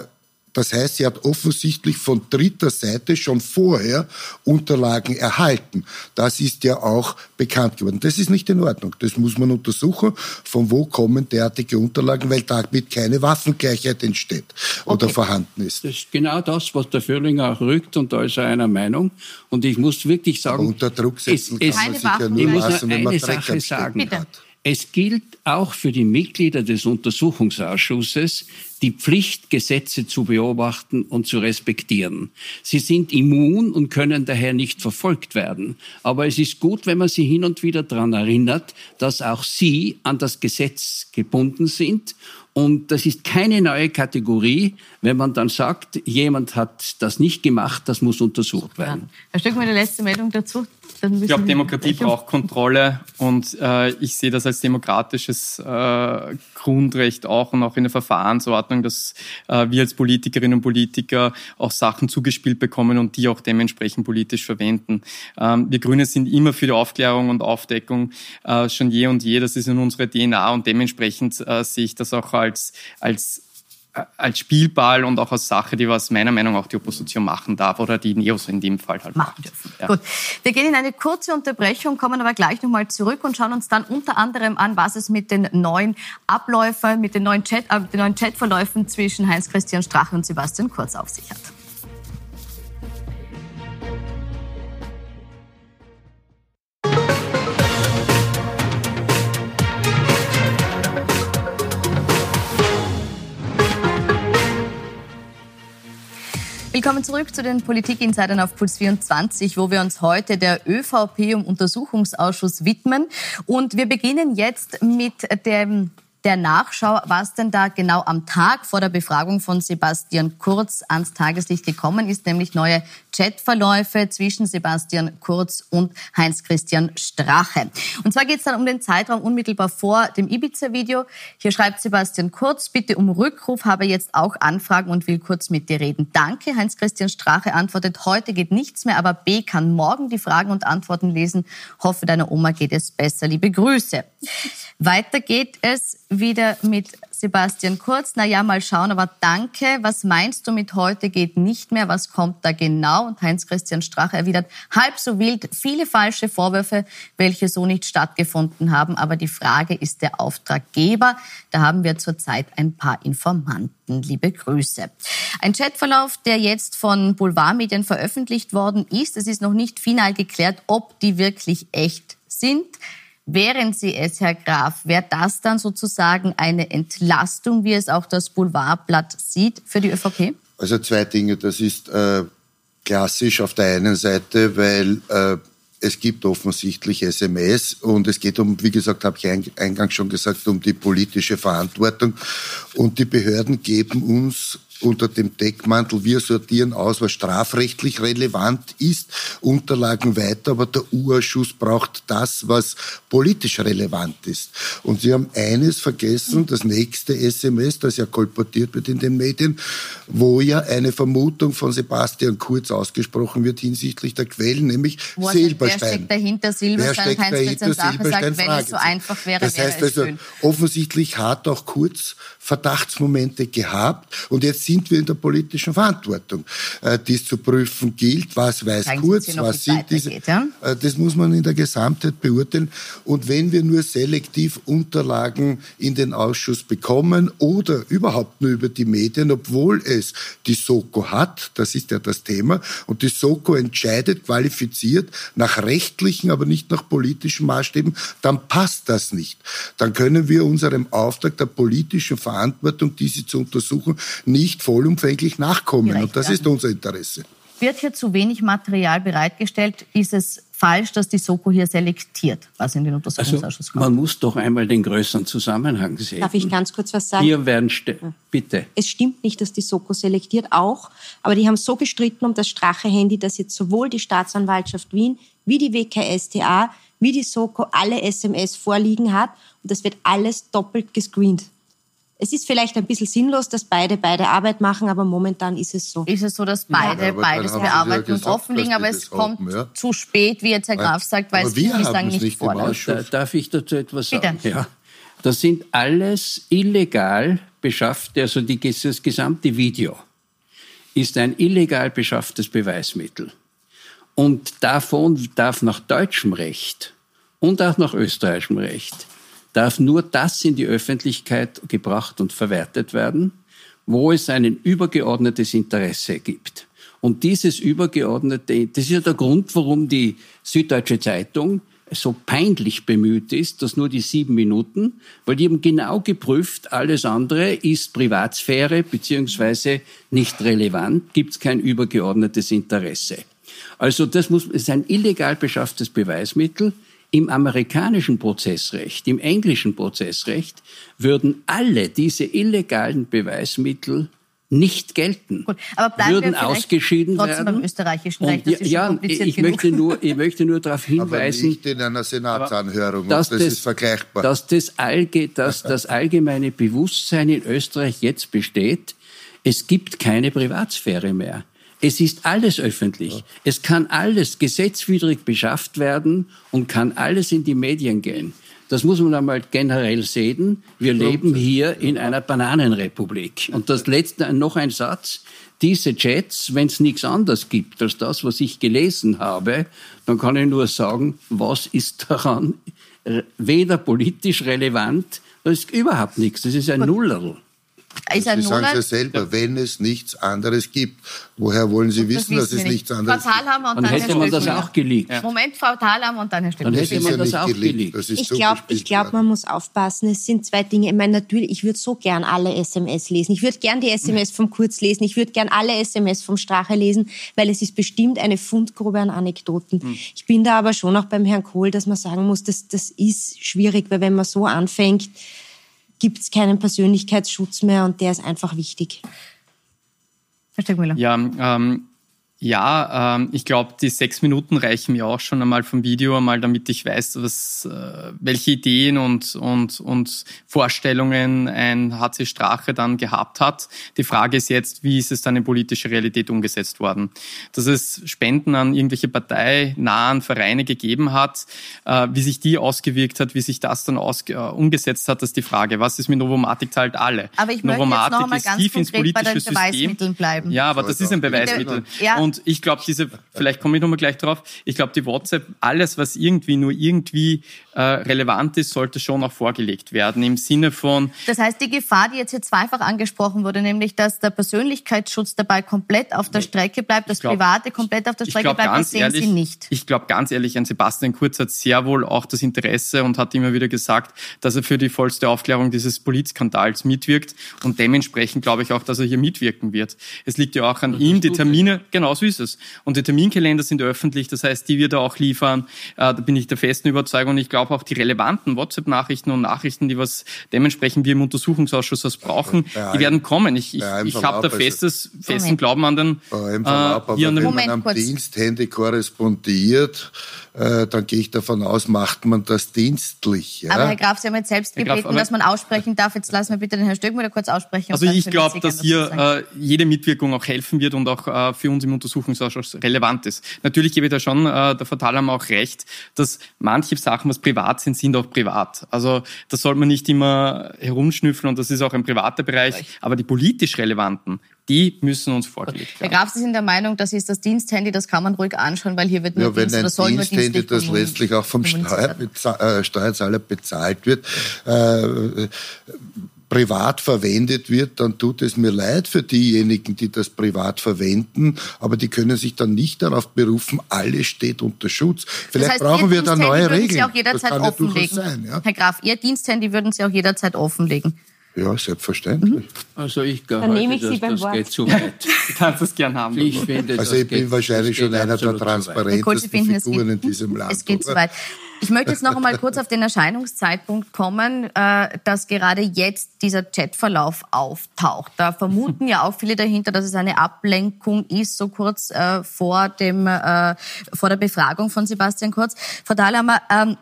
das heißt, sie hat offensichtlich von dritter Seite schon vorher Unterlagen erhalten. Das ist ja auch bekannt geworden. Das ist nicht in Ordnung. Das muss man untersuchen. Von wo kommen derartige Unterlagen, weil damit keine Waffengleichheit entsteht oder okay. vorhanden ist. Das ist genau das, was der Führlinger auch rückt und da ist er einer Meinung. Und ich muss wirklich sagen, Aber unter Druck setzen es, kann es, man sich ja nur lassen, wenn man Sache sagen. Hat. Es gilt auch für die Mitglieder des Untersuchungsausschusses, die Pflicht, Gesetze zu beobachten und zu respektieren. Sie sind immun und können daher nicht verfolgt werden. Aber es ist gut, wenn man sie hin und wieder daran erinnert, dass auch sie an das Gesetz gebunden sind und das ist keine neue Kategorie, wenn man dann sagt, jemand hat das nicht gemacht, das muss untersucht werden. Herr Stück, meine letzte Meldung dazu. Ich glaube, Demokratie braucht Kontrolle und äh, ich sehe das als demokratisches äh, Grundrecht auch und auch in der Verfahrensordnung, dass äh, wir als Politikerinnen und Politiker auch Sachen zugespielt bekommen und die auch dementsprechend politisch verwenden. Ähm, wir Grüne sind immer für die Aufklärung und Aufdeckung äh, schon je und je. Das ist in unserer DNA und dementsprechend äh, sehe ich das auch als, als als Spielball und auch als Sache, die was meiner Meinung nach die Opposition machen darf oder die Neos in dem Fall halt machen dürfen. Ja. Gut, wir gehen in eine kurze Unterbrechung, kommen aber gleich nochmal zurück und schauen uns dann unter anderem an, was es mit den neuen Abläufen, mit den neuen, Chat, äh, den neuen Chatverläufen zwischen Heinz-Christian Strache und Sebastian Kurz auf sich hat. Willkommen zurück zu den Politikinsidern auf Puls 24, wo wir uns heute der ÖVP im Untersuchungsausschuss widmen. Und wir beginnen jetzt mit dem der Nachschau, was denn da genau am Tag vor der Befragung von Sebastian Kurz ans Tageslicht gekommen ist, nämlich neue Chatverläufe zwischen Sebastian Kurz und Heinz-Christian Strache. Und zwar geht es dann um den Zeitraum unmittelbar vor dem Ibiza-Video. Hier schreibt Sebastian Kurz, bitte um Rückruf, habe jetzt auch Anfragen und will kurz mit dir reden. Danke. Heinz-Christian Strache antwortet, heute geht nichts mehr, aber B kann morgen die Fragen und Antworten lesen. Hoffe, deiner Oma geht es besser. Liebe Grüße. Weiter geht es wieder mit Sebastian Kurz. Na ja, mal schauen, aber danke. Was meinst du mit heute geht nicht mehr? Was kommt da genau? Und Heinz-Christian Strache erwidert, halb so wild, viele falsche Vorwürfe, welche so nicht stattgefunden haben. Aber die Frage ist der Auftraggeber. Da haben wir zurzeit ein paar Informanten. Liebe Grüße. Ein Chatverlauf, der jetzt von Boulevardmedien veröffentlicht worden ist. Es ist noch nicht final geklärt, ob die wirklich echt sind. Wären Sie es, Herr Graf, wäre das dann sozusagen eine Entlastung, wie es auch das Boulevardblatt sieht, für die ÖVP? Also zwei Dinge. Das ist äh, klassisch auf der einen Seite, weil äh, es gibt offensichtlich SMS und es geht um, wie gesagt, habe ich eingangs schon gesagt, um die politische Verantwortung. Und die Behörden geben uns unter dem Deckmantel, wir sortieren aus, was strafrechtlich relevant ist, Unterlagen weiter, aber der U-Ausschuss braucht das, was politisch relevant ist. Und Sie haben eines vergessen, das nächste SMS, das ja kolportiert wird in den Medien, wo ja eine Vermutung von Sebastian Kurz ausgesprochen wird hinsichtlich der Quellen, nämlich wo Silberstein. Wer steckt dahinter Silberstein? Wer steckt dahinter Silberstein? Sagt, wenn es so einfach wäre, das heißt wäre also, schön. offensichtlich hat auch Kurz Verdachtsmomente gehabt und jetzt sind wir in der politischen Verantwortung, äh, dies zu prüfen gilt. Was weiß Zeigen Kurz, Sie was sind es diese? weitergeht, ja? Äh, Das muss man in der Gesamtheit beurteilen. Und wenn wir nur selektiv Unterlagen in den Ausschuss bekommen oder überhaupt nur über die Medien, obwohl es die Soko hat, das ist ja das Thema, und die Soko entscheidet qualifiziert nach rechtlichen, aber nicht nach politischen Maßstäben, dann passt das nicht. Dann können wir unserem Auftrag der politischen Verantwortung, diese zu untersuchen, nicht vollumfänglich nachkommen. Gerecht Und das werden. ist unser Interesse. Wird hier zu wenig Material bereitgestellt? Ist es falsch, dass die Soko hier selektiert, was in den Also Untersuchungsausschuss kommt? man muss doch einmal den größeren Zusammenhang sehen. Darf ich ganz kurz was sagen? Hier werden, bitte. Es stimmt nicht, dass die Soko selektiert, auch. Aber die haben so gestritten um das Strache-Handy, dass jetzt sowohl die Staatsanwaltschaft Wien wie die WKStA wie die Soko alle SMS vorliegen hat. Und das wird alles doppelt gescreent. Es ist vielleicht ein bisschen sinnlos, dass beide beide Arbeit machen, aber momentan ist es so. ist es so, dass beide Ja, beides Sie ja bearbeiten und offenlegen, aber es kommt haben, ja. zu spät, wie jetzt Herr Graf sagt, weil Aber es bislang nicht nicht vorliegt. Darf ich dazu etwas sagen? Bitte. Ja. Das sind alles illegal beschaffte, also die, das gesamte Video ist ein illegal beschafftes Beweismittel. Und davon darf nach deutschem Recht und auch nach österreichischem Recht darf nur das in die Öffentlichkeit gebracht und verwertet werden, wo es ein übergeordnetes Interesse gibt. Und dieses übergeordnete, das ist ja der Grund, warum die Süddeutsche Zeitung so peinlich bemüht ist, dass nur die sieben Minuten, weil die haben genau geprüft, alles andere ist Privatsphäre beziehungsweise nicht relevant, gibt es kein übergeordnetes Interesse. Also das muss, ist ein illegal beschafftes Beweismittel. Im amerikanischen Prozessrecht, im englischen Prozessrecht würden alle diese illegalen Beweismittel nicht gelten, Gut, aber bleiben würden ausgeschieden trotzdem werden. beim österreichischen Und Recht. Das ist ja, schon kompliziert ich genug. möchte nur, ich möchte nur darauf <laughs> Aber hinweisen, nicht in einer Senatsanhörung. dass das, ist vergleichbar. Dass das, allge, dass <laughs> das allgemeine Bewusstsein in Österreich jetzt besteht, es gibt keine Privatsphäre mehr. Es ist alles öffentlich. Es kann alles gesetzwidrig beschafft werden und kann alles in die Medien gehen. Das muss man einmal generell sehen. Wir leben hier in einer Bananenrepublik. Und das letzte, noch ein Satz. Diese Chats, wenn es nichts anderes gibt als das, was ich gelesen habe, dann kann ich nur sagen, was ist daran weder politisch relevant, das ist überhaupt nichts. Das ist ein Nullerl. Ist ein Sie sagen es ja selber, wenn es nichts anderes gibt. Woher wollen Sie wissen, dass wissen es nichts nicht. anderes Frau gibt? Thalhammer und Dann dann hätte Herr man das auch geleakt. Moment, Frau Thalhammer und dann Herr Stöckler. Dann Das hätte man ja das auch geleakt. geleakt. Das Ich glaube, glaub, man muss aufpassen. Es sind zwei Dinge. Ich meine, natürlich, ich würde so gern alle SMS lesen. Ich würde gern die SMS vom Kurz lesen. Ich würde gern alle SMS vom Strache lesen, weil es ist bestimmt eine Fundgrube an Anekdoten. Ich bin da aber schon auch beim Herrn Kohl, dass man sagen muss, das, das ist schwierig, weil wenn man so anfängt, gibt es keinen Persönlichkeitsschutz mehr und der ist einfach wichtig. Herr Stöckmüller. Ja, ähm, Ja, ähm, ich glaube, die sechs Minuten reichen mir auch schon einmal vom Video, einmal damit ich weiß, was, äh, welche Ideen und, und, und Vorstellungen ein HC Strache dann gehabt hat. Die Frage ist jetzt, wie ist es dann in politische Realität umgesetzt worden? Dass es Spenden an irgendwelche parteinahen Vereine gegeben hat, äh, wie sich die ausgewirkt hat, wie sich das dann aus, äh, umgesetzt hat, das ist die Frage. Was ist mit Novomatic zahlt alle? Aber ich möchte jetzt noch mal ganz konkret bei den Beweismitteln System. bleiben. Ja, aber das ist ein Beweismittel. Ja. Und ich glaube, diese, vielleicht komme ich nochmal gleich drauf, ich glaube, die WhatsApp, alles, was irgendwie nur irgendwie äh, relevant ist, sollte schon auch vorgelegt werden im Sinne von. Das heißt, die Gefahr, die jetzt hier zweifach angesprochen wurde, nämlich, dass der Persönlichkeitsschutz dabei komplett auf der Strecke bleibt, das glaub, Private komplett auf der Strecke glaub, bleibt, das sehen ehrlich, Sie nicht. Ich glaube ganz ehrlich, ein Sebastian Kurz hat sehr wohl auch das Interesse und hat immer wieder gesagt, dass er für die vollste Aufklärung dieses Polizskandals mitwirkt und dementsprechend glaube ich auch, dass er hier mitwirken wird. Es liegt ja auch an ihm, die Termine, genau so ist es. Und die Terminkalender sind öffentlich, das heißt, die wird er auch liefern. Äh, da bin ich der festen Überzeugung. Und ich glaube auch die relevanten WhatsApp-Nachrichten und Nachrichten, die was dementsprechend wir im Untersuchungsausschuss was brauchen, die werden kommen. Ich, ich, ich habe da festes, festen Glauben an den, äh, hier an den Wenn man am Diensthandy korrespondiert, äh, dann gehe ich davon aus, macht man das dienstlich. Ja? Aber Herr Graf, Sie haben jetzt selbst gebeten, Graf, dass man aussprechen darf. Jetzt lassen wir bitte den Herrn Stöckmüller kurz aussprechen. Also ich glaube, dass hier äh, jede Mitwirkung auch helfen wird und auch äh, für uns im Untersuchungsausschuss relevant ist. Natürlich gebe ich da schon äh, der Fatalham auch recht, dass manche Sachen, was privat sind, sind auch privat. Also das soll man nicht immer herumschnüffeln und das ist auch ein privater Bereich. Aber die politisch relevanten, die müssen uns vorgelegt werden. Herr Graf, Sie sind der Meinung, das ist das Diensthandy, das kann man ruhig anschauen, weil hier wird nur ja, wenn Dienst, ein Diensthandy, das letztlich auch vom Steuer, äh, Steuerzahler bezahlt wird, äh, privat verwendet wird, dann tut es mir leid für diejenigen, die das privat verwenden, aber die können sich dann nicht darauf berufen, alles steht unter Schutz. Vielleicht das heißt, brauchen wir da neue Regeln. Sie auch jederzeit das kann offenlegen. Sein, ja? Herr Graf, Ihr Diensthandy würden Sie auch jederzeit offenlegen. Ja, selbstverständlich. Mhm. Also ich glaube, Dann nehme ich Sie beim das Wort. geht zu weit. <laughs> Du kannst es gern haben. Ich finde, also ich bin wahrscheinlich schon einer der transparentesten Figuren in diesem Land. Es geht zu weit. Ich möchte jetzt noch einmal kurz auf den Erscheinungszeitpunkt kommen, äh, dass gerade jetzt dieser Chatverlauf auftaucht. Da vermuten ja auch viele dahinter, dass es eine Ablenkung ist, so kurz äh, vor, dem, äh, vor der Befragung von Sebastian Kurz. Frau Dahlhammer, ähm,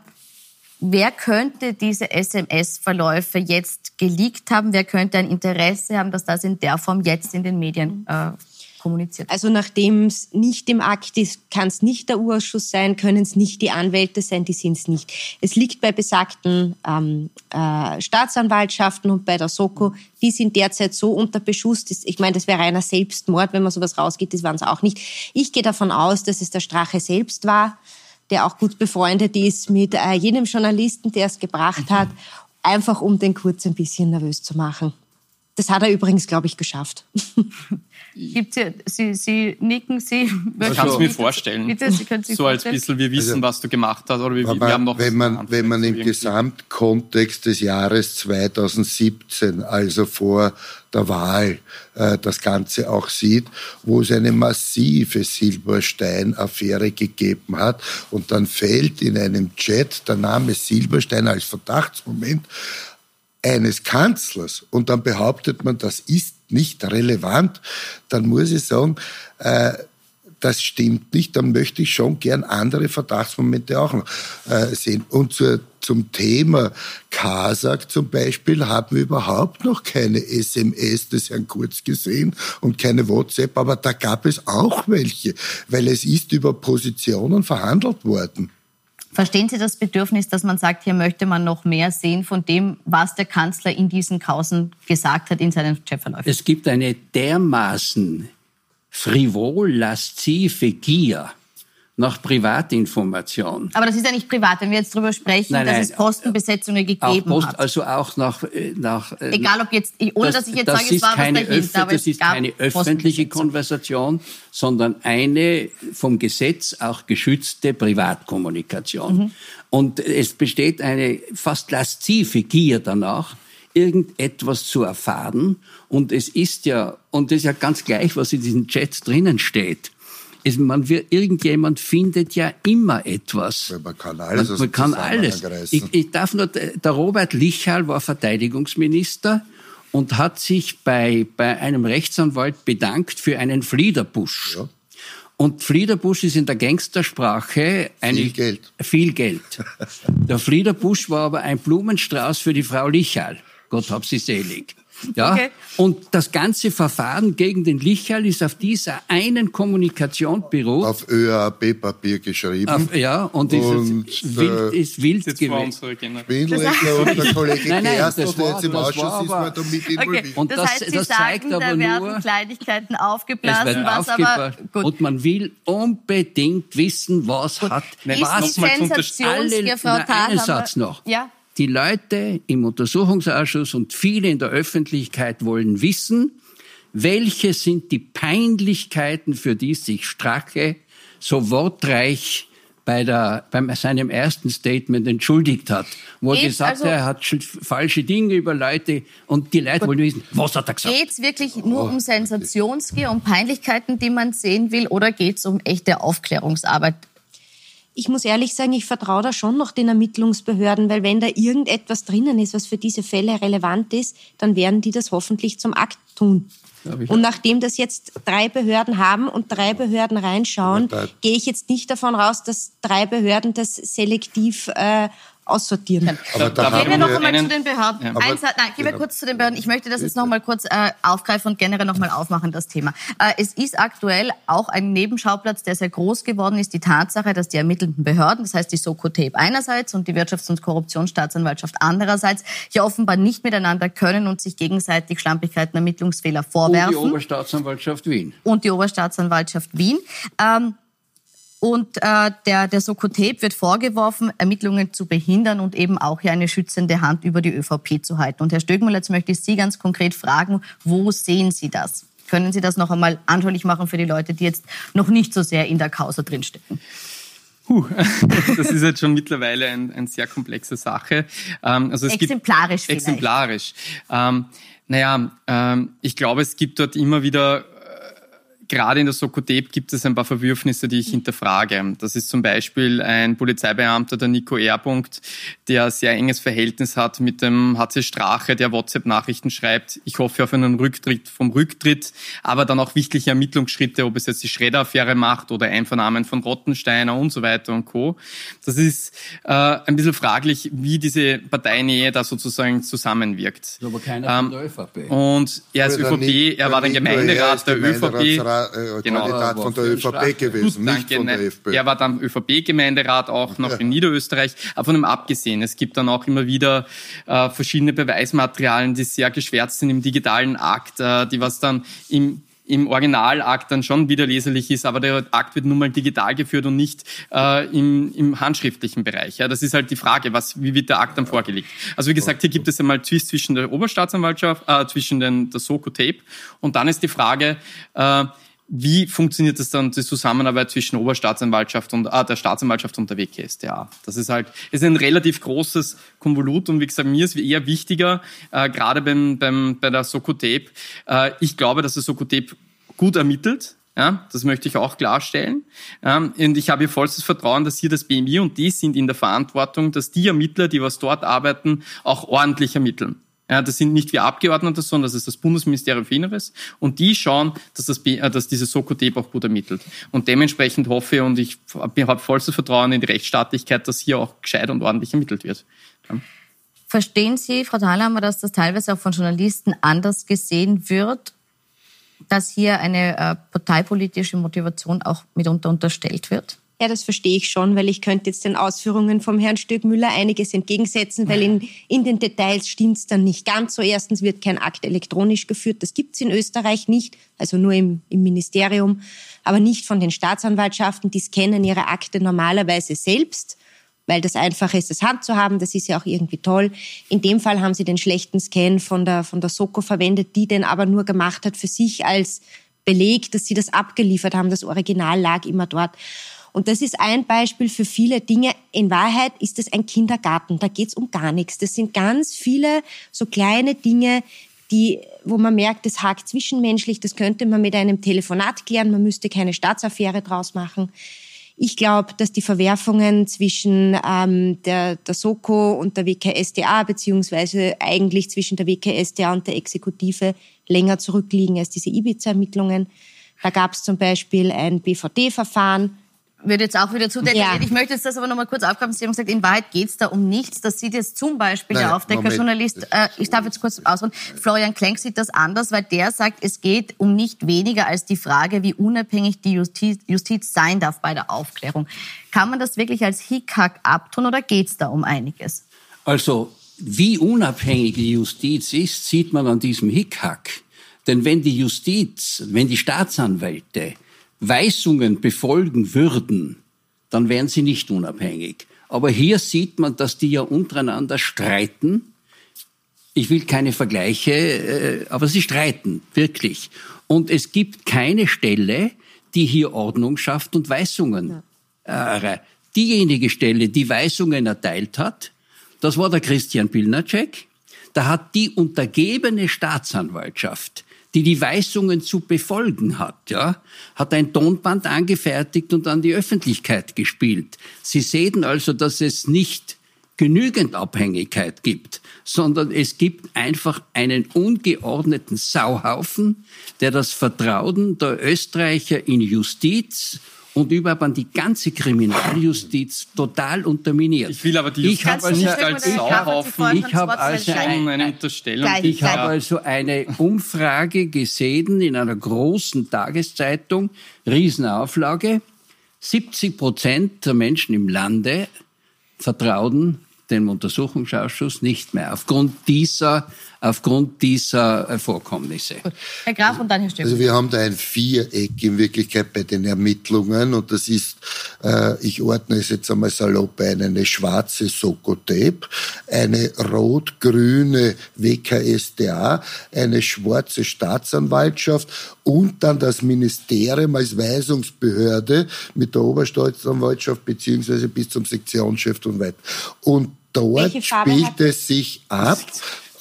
Wer könnte diese SMS-Verläufe jetzt geleakt haben? Wer könnte ein Interesse haben, dass das in der Form jetzt in den Medien äh, kommuniziert? Also nachdem es nicht im Akt ist, kann es nicht der Urausschuss sein, können es nicht die Anwälte sein, die sind es nicht. Es liegt bei besagten ähm, äh, Staatsanwaltschaften und bei der Soko, die sind derzeit so unter Beschuss. Das, ich meine, das wäre reiner Selbstmord, wenn man sowas rausgeht, das waren es auch nicht. Ich gehe davon aus, dass es der Strache selbst war der auch gut befreundet ist mit äh, jedem Journalisten, der es gebracht hat, einfach um den Kurz ein bisschen nervös zu machen. Das hat er übrigens, glaube ich, geschafft. <laughs> Gibt's ja, Sie, Sie nicken, Sie. Ich kann es mir vorstellen. Bitte, Sie können sich so als bisschen, wir wissen, also, was du gemacht hast. Oder wir, wir haben noch wenn man, wenn man im Gesamtkontext des Jahres 2017, also vor der Wahl, äh, das Ganze auch sieht, wo es eine massive Silberstein-Affäre gegeben hat und dann fällt in einem Chat der Name Silberstein als Verdachtsmoment eines Kanzlers und dann behauptet man, das ist nicht relevant, dann muss ich sagen, äh, das stimmt nicht, dann möchte ich schon gern andere Verdachtsmomente auch noch äh, sehen. Und zur, zum Thema Kasak zum Beispiel haben wir überhaupt noch keine SMS des Herrn Kurz gesehen und keine WhatsApp, aber da gab es auch welche, weil es ist über Positionen verhandelt worden. Verstehen Sie das Bedürfnis, dass man sagt, hier möchte man noch mehr sehen von dem, was der Kanzler in diesen Kausen gesagt hat in seinen Chefverläufen? Es gibt eine dermaßen frivol laszive Gier nach Privatinformation. Aber das ist ja nicht privat, wenn wir jetzt darüber sprechen, nein, nein, dass es Postenbesetzungen gegeben Post, hat. Also auch nach... Äh, nach äh, Egal ob jetzt, ohne das, dass ich jetzt das sage, es war keine was dahinter, aber Das ist keine öffentliche Konversation, sondern eine vom Gesetz auch geschützte Privatkommunikation. Mhm. Und es besteht eine fast laszive Gier danach, irgendetwas zu erfahren. Und es ist ja, und es ist ja ganz gleich, was in diesen Chats drinnen steht. Es, man wird, irgendjemand findet ja immer etwas. Man kann alles. Man, man kann alles. Ich, ich, darf nur, der Robert Lichal war Verteidigungsminister und hat sich bei, bei einem Rechtsanwalt bedankt für einen Fliederbusch. Ja. Und Fliederbusch ist in der Gangstersprache eine, viel Geld. Viel Geld. Der Fliederbusch war aber ein Blumenstrauß für die Frau Lichal. Gott hab sie selig. Ja? Okay. Und das ganze Verfahren gegen den Lichal ist auf dieser einen Kommunikation beruht. Auf ÖAB-Papier geschrieben. Auf, ja, und, und ist, ist wild, ist wild gewesen. Spindlecker und der Kollege nein, nein, Gerst, der jetzt im Ausschuss war, ist, war da mit involviert. Okay. Und das, das, heißt, Sie das zeigt sagen, aber da nur, Kleinigkeiten aufgeblasen, was aber gut. Und man will unbedingt wissen, was gut. hat, ist was mal alle, Frau na, einen Satz noch. Ja die Leute im Untersuchungsausschuss und viele in der Öffentlichkeit wollen wissen, welche sind die Peinlichkeiten, für die sich Strache so wortreich bei, der, bei seinem ersten Statement entschuldigt hat, wo er gesagt hat, also, er hat falsche Dinge über Leute und die Leute wollen wissen, was hat er gesagt? Geht es wirklich nur oh. um Sensationsgier, um Peinlichkeiten, die man sehen will, oder geht es um echte Aufklärungsarbeit? Ich muss ehrlich sagen, ich vertraue da schon noch den Ermittlungsbehörden, weil wenn da irgendetwas drinnen ist, was für diese Fälle relevant ist, dann werden die das hoffentlich zum Akt tun. Und nachdem das jetzt drei Behörden haben und drei Behörden reinschauen, gehe ich jetzt nicht davon raus, dass drei Behörden das selektiv äh, aussortieren. Aber da gehen wir noch einmal zu den Behörden. Ja. Eins, nein, gehen wir kurz zu den Behörden. Ich möchte das jetzt noch mal kurz äh, aufgreifen und generell noch mal aufmachen, das Thema. Äh, es ist aktuell auch ein Nebenschauplatz, der sehr groß geworden ist, die Tatsache, dass die ermittelnden Behörden, das heißt die Soko-Tape einerseits und die Wirtschafts- und Korruptionsstaatsanwaltschaft andererseits, hier offenbar nicht miteinander können und sich gegenseitig Schlampigkeiten, Ermittlungsfehler vorwerfen. Und die Oberstaatsanwaltschaft Wien. Und die Oberstaatsanwaltschaft Wien. Ähm, und äh, der, der Sokotep wird vorgeworfen, Ermittlungen zu behindern und eben auch hier eine schützende Hand über die ÖVP zu halten. Und Herr Stöckmüller, jetzt möchte ich Sie ganz konkret fragen, wo sehen Sie das? Können Sie das noch einmal anschaulich machen für die Leute, die jetzt noch nicht so sehr in der Causa drinstecken? Puh, <laughs> das ist jetzt schon mittlerweile eine ein sehr komplexe Sache. Ähm, also es exemplarisch gibt, Exemplarisch. Ähm, naja, ähm, ich glaube, es gibt dort immer wieder gerade in der Sokotep gibt es ein paar Verwürfnisse, die ich hinterfrage. Das ist zum Beispiel ein Polizeibeamter, der Nico R. der ein sehr enges Verhältnis hat mit dem HC Strache, der WhatsApp-Nachrichten schreibt. Ich hoffe auf einen Rücktritt vom Rücktritt, aber dann auch wichtige Ermittlungsschritte, ob es jetzt die Schredder-Affäre macht oder Einvernahmen von Rottensteiner und so weiter und Co. Das ist äh, ein bisschen fraglich, wie diese Parteinähe da sozusagen zusammenwirkt. Aber keiner ähm, von der ÖVP. Und er ist ÖVP, er war dann Gemeinderat der ÖVP äh, genau. Kandidat von der ÖVP gewesen, nicht Danke, von der FPÖ. Er war dann ÖVP-Gemeinderat auch noch ja. in Niederösterreich. Aber von dem abgesehen, es gibt dann auch immer wieder äh, verschiedene Beweismaterialien, die sehr geschwärzt sind im digitalen Akt, äh, die was dann im im Originalakt dann schon wieder leserlich ist, aber der Akt wird nun mal digital geführt und nicht äh, im, im handschriftlichen Bereich. Ja, das ist halt die Frage, was, wie wird der Akt dann vorgelegt? Also wie gesagt, hier gibt es einmal Twist zwischen der Oberstaatsanwaltschaft, äh, zwischen den, der Soko Tape und dann ist die Frage, äh, wie funktioniert das dann, die Zusammenarbeit zwischen Oberstaatsanwaltschaft und ah, der Staatsanwaltschaft und der WKStA? Das ist halt ist ein relativ großes Konvolut und wie gesagt, mir ist eher wichtiger, äh, gerade beim, beim, bei der Sokotep, äh, ich glaube, dass der Sokotep gut ermittelt, ja, das möchte ich auch klarstellen. Ähm, und ich habe hier vollstes Vertrauen, dass hier das BMI und die sind in der Verantwortung, dass die Ermittler, die was dort arbeiten, auch ordentlich ermitteln. Ja, das sind nicht wir Abgeordnete, sondern das ist das Bundesministerium für Inneres. Und die schauen, dass, das, äh, dass diese Soko-Tape auch gut ermittelt. Und dementsprechend hoffe und ich habe vollstes Vertrauen in die Rechtsstaatlichkeit, dass hier auch gescheit und ordentlich ermittelt wird. Ja. Verstehen Sie, Frau Thalhammer, dass das teilweise auch von Journalisten anders gesehen wird, dass hier eine äh, parteipolitische Motivation auch mitunter unterstellt wird? Ja, das verstehe ich schon, weil ich könnte jetzt den Ausführungen vom Herrn Stöckmüller einiges entgegensetzen, weil in, in den Details stimmt es dann nicht ganz so. Erstens wird kein Akt elektronisch geführt, das gibt es in Österreich nicht, also nur im, im Ministerium, aber nicht von den Staatsanwaltschaften, die scannen ihre Akte normalerweise selbst weil das einfacher ist, das Hand zu haben. Das ist ja auch irgendwie toll. In dem Fall haben sie den schlechten Scan von der, von der Soko verwendet, die den aber nur gemacht hat für sich als Beleg, dass sie das abgeliefert haben. Das Original lag immer dort. Und das ist ein Beispiel für viele Dinge. In Wahrheit ist es ein Kindergarten. Da geht es um gar nichts. Das sind ganz viele so kleine Dinge, die, wo man merkt, das hakt zwischenmenschlich. Das könnte man mit einem Telefonat klären. Man müsste keine Staatsaffäre draus machen. Ich glaube, dass die Verwerfungen zwischen ähm, der, der Soko und der WKSDA, beziehungsweise eigentlich zwischen der WKSDA und der Exekutive länger zurückliegen als diese Ibiza-Ermittlungen. Da gab es zum Beispiel ein BVD-Verfahren, würde jetzt auch wieder zu detailliert. Ja. Ich möchte jetzt das aber nochmal kurz aufgreifen. Sie haben gesagt, in Wahrheit geht es da um nichts. Das sieht jetzt zum Beispiel Nein, der Aufdeckerjournalist, äh, ich darf jetzt kurz ausholen, Florian Klenk sieht das anders, weil der sagt, es geht um nicht weniger als die Frage, wie unabhängig die Justiz, Justiz sein darf bei der Aufklärung. Kann man das wirklich als Hickhack abtun oder geht es da um einiges? Also, wie unabhängig die Justiz ist, sieht man an diesem Hickhack. Denn wenn die Justiz, wenn die Staatsanwälte Weisungen befolgen würden, dann wären sie nicht unabhängig. Aber hier sieht man, dass die ja untereinander streiten. Ich will keine Vergleiche, äh, aber sie streiten, wirklich. Und es gibt keine Stelle, die hier Ordnung schafft und Weisungen. Ja. Äh, diejenige Stelle, die Weisungen erteilt hat, das war der Christian Pilnacek. Da hat die untergebene Staatsanwaltschaft die die Weisungen zu befolgen hat, ja, hat ein Tonband angefertigt und an die Öffentlichkeit gespielt. Sie sehen also, dass es nicht genügend Abhängigkeit gibt, sondern es gibt einfach einen ungeordneten Sauhaufen, der das Vertrauen der Österreicher in Justiz und überhaupt an die ganze Kriminaljustiz total unterminiert. Ich will aber die Justiz also nicht als Sauhaufen. Ich habe also eine. Ich habe also eine Umfrage gesehen in einer großen Tageszeitung, Riesenauflage. 70 Prozent der Menschen im Lande vertrauen dem Untersuchungsausschuss nicht mehr aufgrund dieser aufgrund dieser äh, Vorkommnisse. Gut. Herr Graf und dann Herr Stöber. Also wir haben da ein Viereck in Wirklichkeit bei den Ermittlungen und das ist, äh, ich ordne es jetzt einmal salopp ein, eine schwarze Sokotape, eine rot-grüne WKSDA, eine schwarze Staatsanwaltschaft und dann das Ministerium als Weisungsbehörde mit der Oberstaatsanwaltschaft beziehungsweise bis zum Sektionschef und weiter. Und dort spielt es sich ab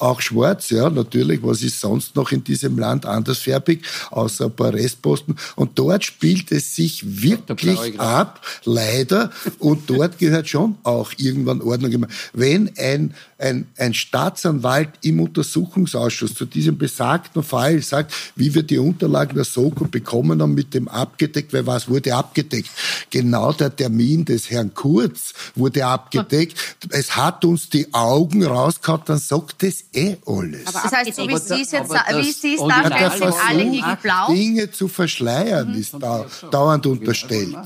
auch schwarz, ja, natürlich. Was ist sonst noch in diesem Land andersfärbig, außer ein paar Restposten? Und dort spielt es sich wirklich ab, leider. Und dort gehört schon auch irgendwann Ordnung. Wenn ein, ein, ein Staatsanwalt im Untersuchungsausschuss zu diesem besagten Fall sagt, wie wir die Unterlagen der Soko bekommen haben, mit dem abgedeckt, weil was wurde abgedeckt? Genau der Termin des Herrn Kurz wurde abgedeckt. Es hat uns die Augen rausgehauen, dann sagt es eh alles. Aber das heißt, so wie Sie es jetzt, wie Sie es darstellen, sind alle gegen Blau. Dinge zu verschleiern, mhm. ist da, dauernd unterstellt.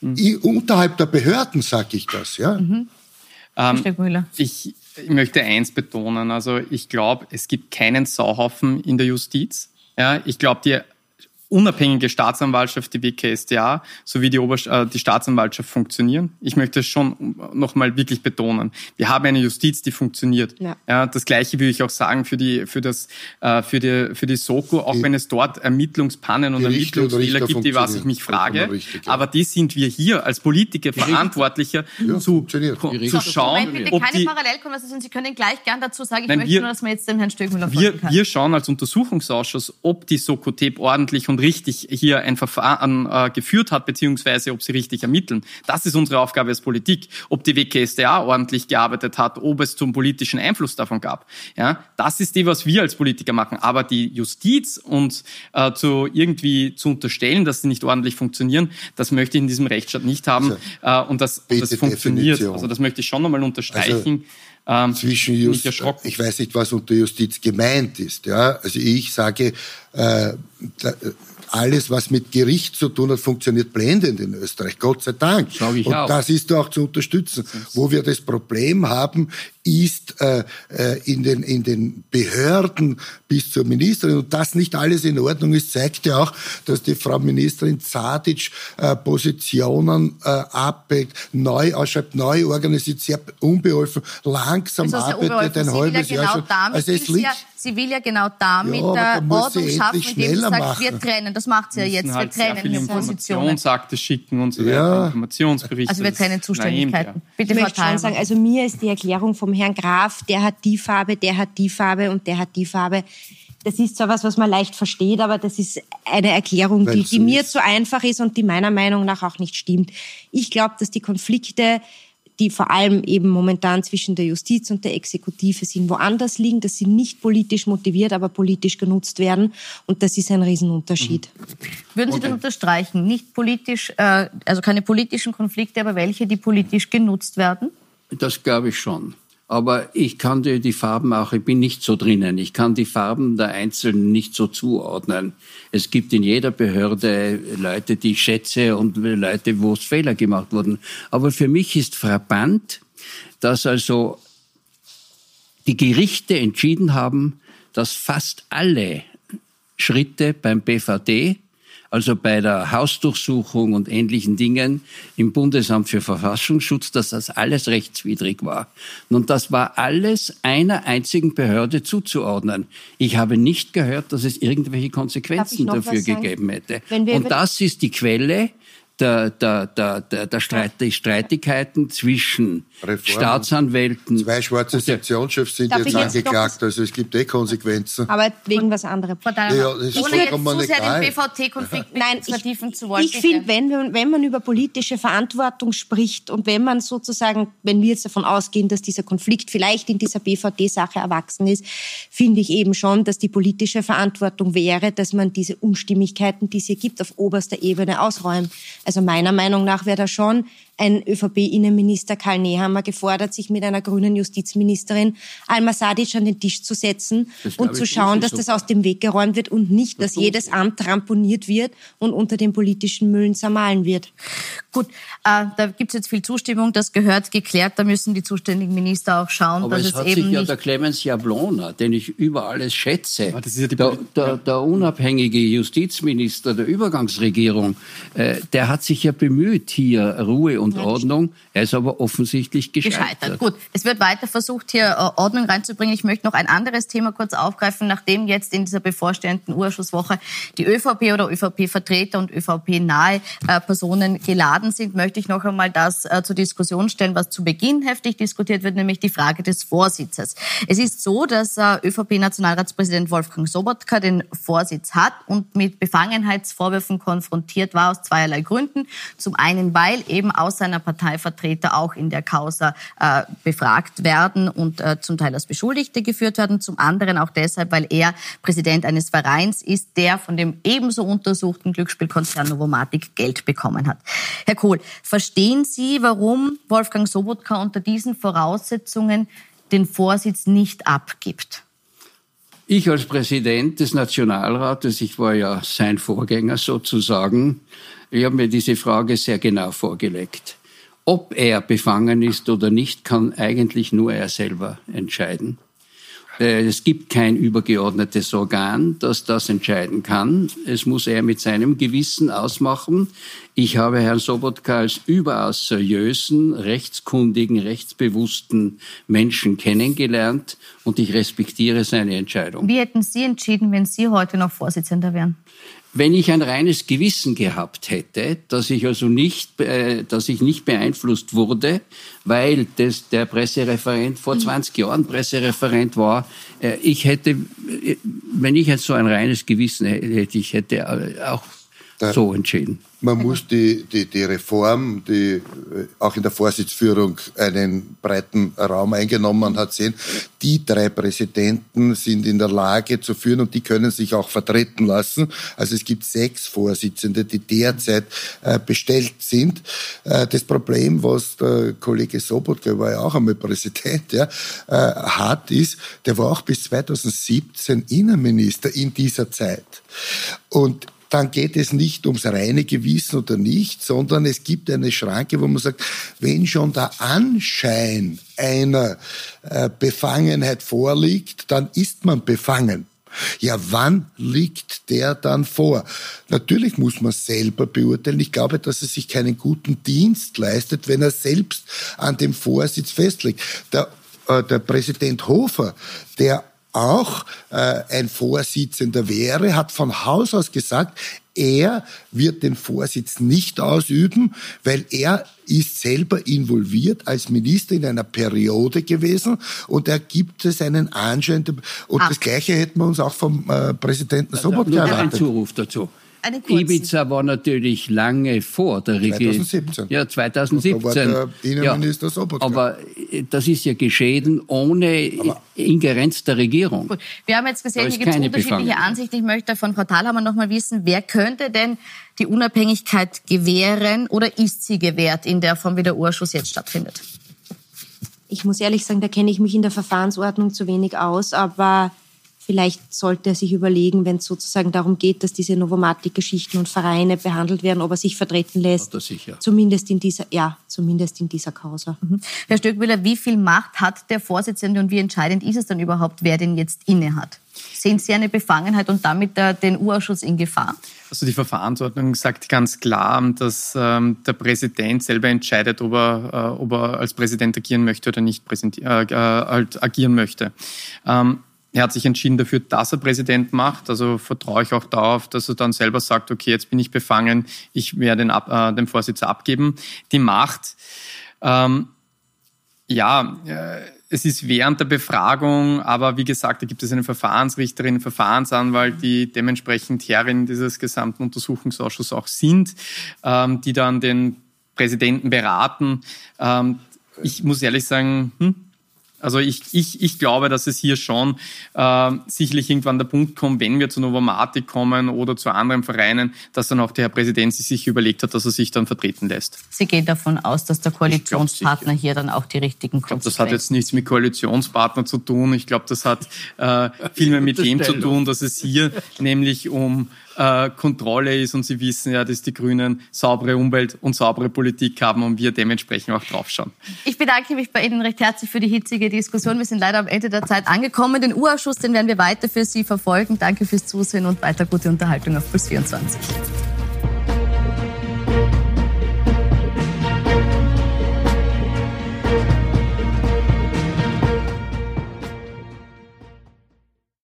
Mhm. unterhalb der Behörden sage ich das, ja. Mhm. Ähm, ich, ich möchte eins betonen. Also ich glaube, es gibt keinen Sauhaufen in der Justiz. Ja, ich glaube, die unabhängige Staatsanwaltschaft, die WKSDA, sowie die, Oberst äh, die Staatsanwaltschaft funktionieren. Ich möchte es schon nochmal wirklich betonen. Wir haben eine Justiz, die funktioniert. Ja. ja. das Gleiche will ich auch sagen für die, für das, äh, für die, für die Soko, auch die, wenn es dort Ermittlungspannen und Ermittlungsfehler gibt, die was ich mich frage. Richtig, ja. Aber die sind wir hier als Politiker Verantwortlicher ja, zu, zu schauen, Moment, bitte keine Parallelkonversation. Sie können gleich gern dazu sagen. Ich möchte wir, nur, dass wir jetzt den Herrn Stöckmüller wir. Wir schauen als Untersuchungsausschuss, ob die Soko-Tape ordentlich und richtig hier ein Verfahren äh, geführt hat, beziehungsweise ob sie richtig ermitteln. Das ist unsere Aufgabe als Politik. Ob die WKSDA ordentlich gearbeitet hat, ob es zum politischen Einfluss davon gab. Ja, das ist die, was wir als Politiker machen. Aber die Justiz uns äh, zu irgendwie zu unterstellen, dass sie nicht ordentlich funktionieren, das möchte ich in diesem Rechtsstaat nicht haben. Also, äh, und das, das funktioniert. Also das möchte ich schon nochmal unterstreichen. Also, ähm, zwischen Just, ich weiß nicht, was unter Justiz gemeint ist. Ja, also ich sage, äh, alles, was mit Gericht zu tun hat, funktioniert blendend in Österreich. Gott sei Dank. Ich Und auch. das ist auch zu unterstützen. Wo wir das Problem haben, ist äh, äh, in, den, in den Behörden bis zur Ministerin. Und das nicht alles in Ordnung ist, zeigt ja auch, dass die Frau Ministerin Zadic äh, Positionen äh, abwägt, neu ausschreibt, neu organisiert, sehr unbeholfen, langsam also arbeitet, ein halbes ja Jahr genau schon. Also es liegt, sie will ja genau damit ja, äh, Ordnung schaffen, indem sie sagt, machen. wir trennen. Das macht sie ja jetzt. Wir halt trennen die Positionen. Informationsakte schicken und so weiter, ja. Informationsberichte. Also wir trennen Zuständigkeiten. Bitte, ich möchte schon sagen, also mir ist die Erklärung vom Herrn Graf, der hat die Farbe, der hat die Farbe und der hat die Farbe. Das ist zwar was, was man leicht versteht, aber das ist eine Erklärung, die, die mir zu einfach ist und die meiner Meinung nach auch nicht stimmt. Ich glaube, dass die Konflikte die vor allem eben momentan zwischen der Justiz und der Exekutive sind, woanders liegen, dass sie nicht politisch motiviert, aber politisch genutzt werden. Und das ist ein Riesenunterschied. Mhm. Würden Sie das unterstreichen? Nicht politisch, äh, also keine politischen Konflikte, aber welche, die politisch genutzt werden? Das glaube ich schon. Aber ich kann dir die Farben auch, ich bin nicht so drinnen, ich kann die Farben der Einzelnen nicht so zuordnen. Es gibt in jeder Behörde Leute, die ich schätze und Leute, wo es Fehler gemacht wurden. Aber für mich ist frappant, dass also die Gerichte entschieden haben, dass fast alle Schritte beim BVD also bei der Hausdurchsuchung und ähnlichen Dingen im Bundesamt für Verfassungsschutz, dass das alles rechtswidrig war. Und das war alles einer einzigen Behörde zuzuordnen. Ich habe nicht gehört, dass es irgendwelche Konsequenzen dafür gegeben hätte. Und das ist die Quelle der, der, der, der, der Streit, die Streitigkeiten zwischen Reform. Staatsanwälten. Zwei schwarze Sektionschefs sind jetzt angeklagt, also es gibt eh Konsequenzen. Aber wegen was anderem. Ja, ja, das ist Ohne jetzt zu sehr den BVT-Konflikt vertiefen zu wollen. Ich finde, wenn, wenn man über politische Verantwortung spricht und wenn man sozusagen, wenn wir jetzt davon ausgehen, dass dieser Konflikt vielleicht in dieser BVT-Sache erwachsen ist, finde ich eben schon, dass die politische Verantwortung wäre, dass man diese Unstimmigkeiten, die es hier gibt, auf oberster Ebene ausräumt. Also meiner Meinung nach wäre da schon ein ÖVP-Innenminister Karl Nehammer gefordert, sich mit einer grünen Justizministerin Alma Sadic an den Tisch zu setzen und zu schauen, dass das aus dem Weg geräumt wird und nicht, dass jedes Amt ramponiert wird und unter den politischen Müllen zermahlen wird. Gut, äh, da gibt es jetzt viel Zustimmung, das gehört geklärt, da müssen die zuständigen Minister auch schauen, Aber dass es, es hat eben sich ja der Clemens Jablona, den ich über alles schätze, ja der, der, der, unabhängige Justizminister der Übergangsregierung, äh, der hat sich ja bemüht, hier Ruhe und Ordnung. Er ist aber offensichtlich gescheitert. gescheitert. Gut, es wird weiter versucht, hier äh, Ordnung reinzubringen. Ich möchte noch ein anderes Thema kurz aufgreifen, nachdem jetzt in dieser bevorstehenden Urschusswoche die ÖVP oder ÖVP-Vertreter und ÖVP-nahe äh, Personen geladen sind, möchte ich noch einmal das äh, zur Diskussion stellen, was zu Beginn heftig diskutiert wird, nämlich die Frage des Vorsitzes. Es ist so, dass ÖVP-Nationalratspräsident Wolfgang Sobotka den Vorsitz hat und mit Befangenheitsvorwürfen konfrontiert war aus zweierlei Gründen. Zum einen, weil eben aus aus seiner Partei Vertreter auch in der Causa äh, befragt werden und äh, zum Teil als Beschuldigte geführt werden. Zum anderen auch deshalb, weil er Präsident eines Vereins ist, der von dem ebenso untersuchten Glücksspielkonzern Novomatic Geld bekommen hat. Herr Kohl, verstehen Sie, warum Wolfgang Sobotka unter diesen Voraussetzungen den Vorsitz nicht abgibt? Ich als Präsident des Nationalrates, ich war ja sein Vorgänger sozusagen, ich habe mir diese Frage sehr genau vorgelegt. Ob er befangen ist oder nicht, kann eigentlich nur er selber entscheiden. Äh, es gibt kein übergeordnetes Organ, das das entscheiden kann. Es muss er mit seinem Gewissen ausmachen. Ich habe Herrn Sobotka als überaus seriösen, rechtskundigen, rechtsbewussten Menschen kennengelernt und ich respektiere seine Entscheidung. Wie hätten Sie entschieden, wenn Sie heute noch Vorsitzender wären? Wenn ich ein reines Gewissen gehabt hätte, dass ich also nicht, äh, dass ich nicht beeinflusst wurde, weil das, der Pressereferent vor 20 mhm. Jahren Pressereferent war, äh, ich hätte, äh, wenn ich jetzt so ein reines Gewissen hätte, ich hätte äh, auch so entschieden. Man muss die, die, die Reform, die äh, auch in der Vorsitzführung einen breiten Raum eingenommen hat, sehen. Die drei Präsidenten sind in der Lage zu führen und die können sich auch vertreten lassen. Also es gibt sechs Vorsitzende, die derzeit äh, bestellt sind. Äh, das Problem, was der Kollege Sobotka, der war ja auch einmal Präsident, ja, hat, ist, der war auch bis 2017 Innenminister in dieser Zeit. Und dann geht es nicht ums reine Gewissen oder nicht, sondern es gibt eine Schranke, wo man sagt, wenn schon der Anschein einer äh, Befangenheit vorliegt, dann ist man befangen. Ja, wann liegt der dann vor? Natürlich muss man selber beurteilen. Ich glaube, dass er sich keinen guten Dienst leistet, wenn er selbst an dem Vorsitz festlegt. Der, äh, der Präsident Hofer, der auch äh, ein Vorsitzender wäre, hat von Haus aus gesagt, er wird den Vorsitz nicht ausüben, weil er ist selber involviert als Minister in einer Periode gewesen und er gibt es einen Anschein. Und ah. das Gleiche hätten wir uns auch vom äh, Präsidenten Sobotka erwartet. Ein Zuruf dazu. Ibiza war natürlich lange vor der Regierung. 2017. Ja, 2017. Da war der Innenminister ja, Sobotka. Aber äh, das ist ja geschehen ohne aber Ingerenz der Regierung. Gut. Wir haben jetzt gesehen, hier gibt es unterschiedliche Ansichten. Ich möchte von Frau Thalhammer noch mal wissen, wer könnte denn die Unabhängigkeit gewähren oder ist sie gewährt in der Form, wie der Urschuss jetzt stattfindet? Ich muss ehrlich sagen, da kenne ich mich in der Verfahrensordnung zu wenig aus, aber Vielleicht sollte er sich überlegen, wenn es sozusagen darum geht, dass diese Novomatic-Geschichten und Vereine behandelt werden, ob er sich vertreten lässt. Ja, sicher. Zumindest in dieser, ja, zumindest in dieser Causa. Mhm. Herr Stöckmüller, wie viel Macht hat der Vorsitzende und wie entscheidend ist es dann überhaupt, wer den jetzt inne hat? Sehen Sie eine Befangenheit und damit äh, den Urausschuss in Gefahr? Also die Verfahrensordnung sagt ganz klar, dass ähm, der Präsident selber entscheidet, ob er, äh, ob er als Präsident agieren möchte oder nicht äh, äh, halt agieren möchte. Ähm, er hat sich entschieden dafür, dass er Präsident macht. Also vertraue ich auch darauf, dass er dann selber sagt, okay, jetzt bin ich befangen, ich werde den, äh, den Vorsitz abgeben. Die Macht, ähm, ja, äh, es ist während der Befragung, aber wie gesagt, da gibt es eine Verfahrensrichterin, einen Verfahrensanwalt, die dementsprechend Herrin dieses gesamten Untersuchungsausschusses auch sind, ähm, die dann den Präsidenten beraten. Ähm, ich muss ehrlich sagen, hm, also ich, ich, ich glaube, dass es hier schon äh, sicherlich irgendwann der Punkt kommt, wenn wir zu Novomatic kommen oder zu anderen Vereinen, dass dann auch der Herr Präsident sich überlegt hat, dass er sich dann vertreten lässt. Sie gehen davon aus, dass der Koalitionspartner hier dann auch die richtigen Ich glaube, das hat jetzt nichts mit Koalitionspartner zu tun. Ich glaube, das hat äh, <laughs> viel mehr mit dem zu tun, dass es hier nämlich um äh, Kontrolle ist und Sie wissen ja, dass die Grünen saubere Umwelt und saubere Politik haben und wir dementsprechend auch draufschauen. Ich bedanke mich bei Ihnen recht herzlich für die hitzige Diskussion. Wir sind leider am Ende der Zeit angekommen. Den Urausschuss, den werden wir weiter für Sie verfolgen. Danke fürs Zusehen und weiter gute Unterhaltung auf Plus 24.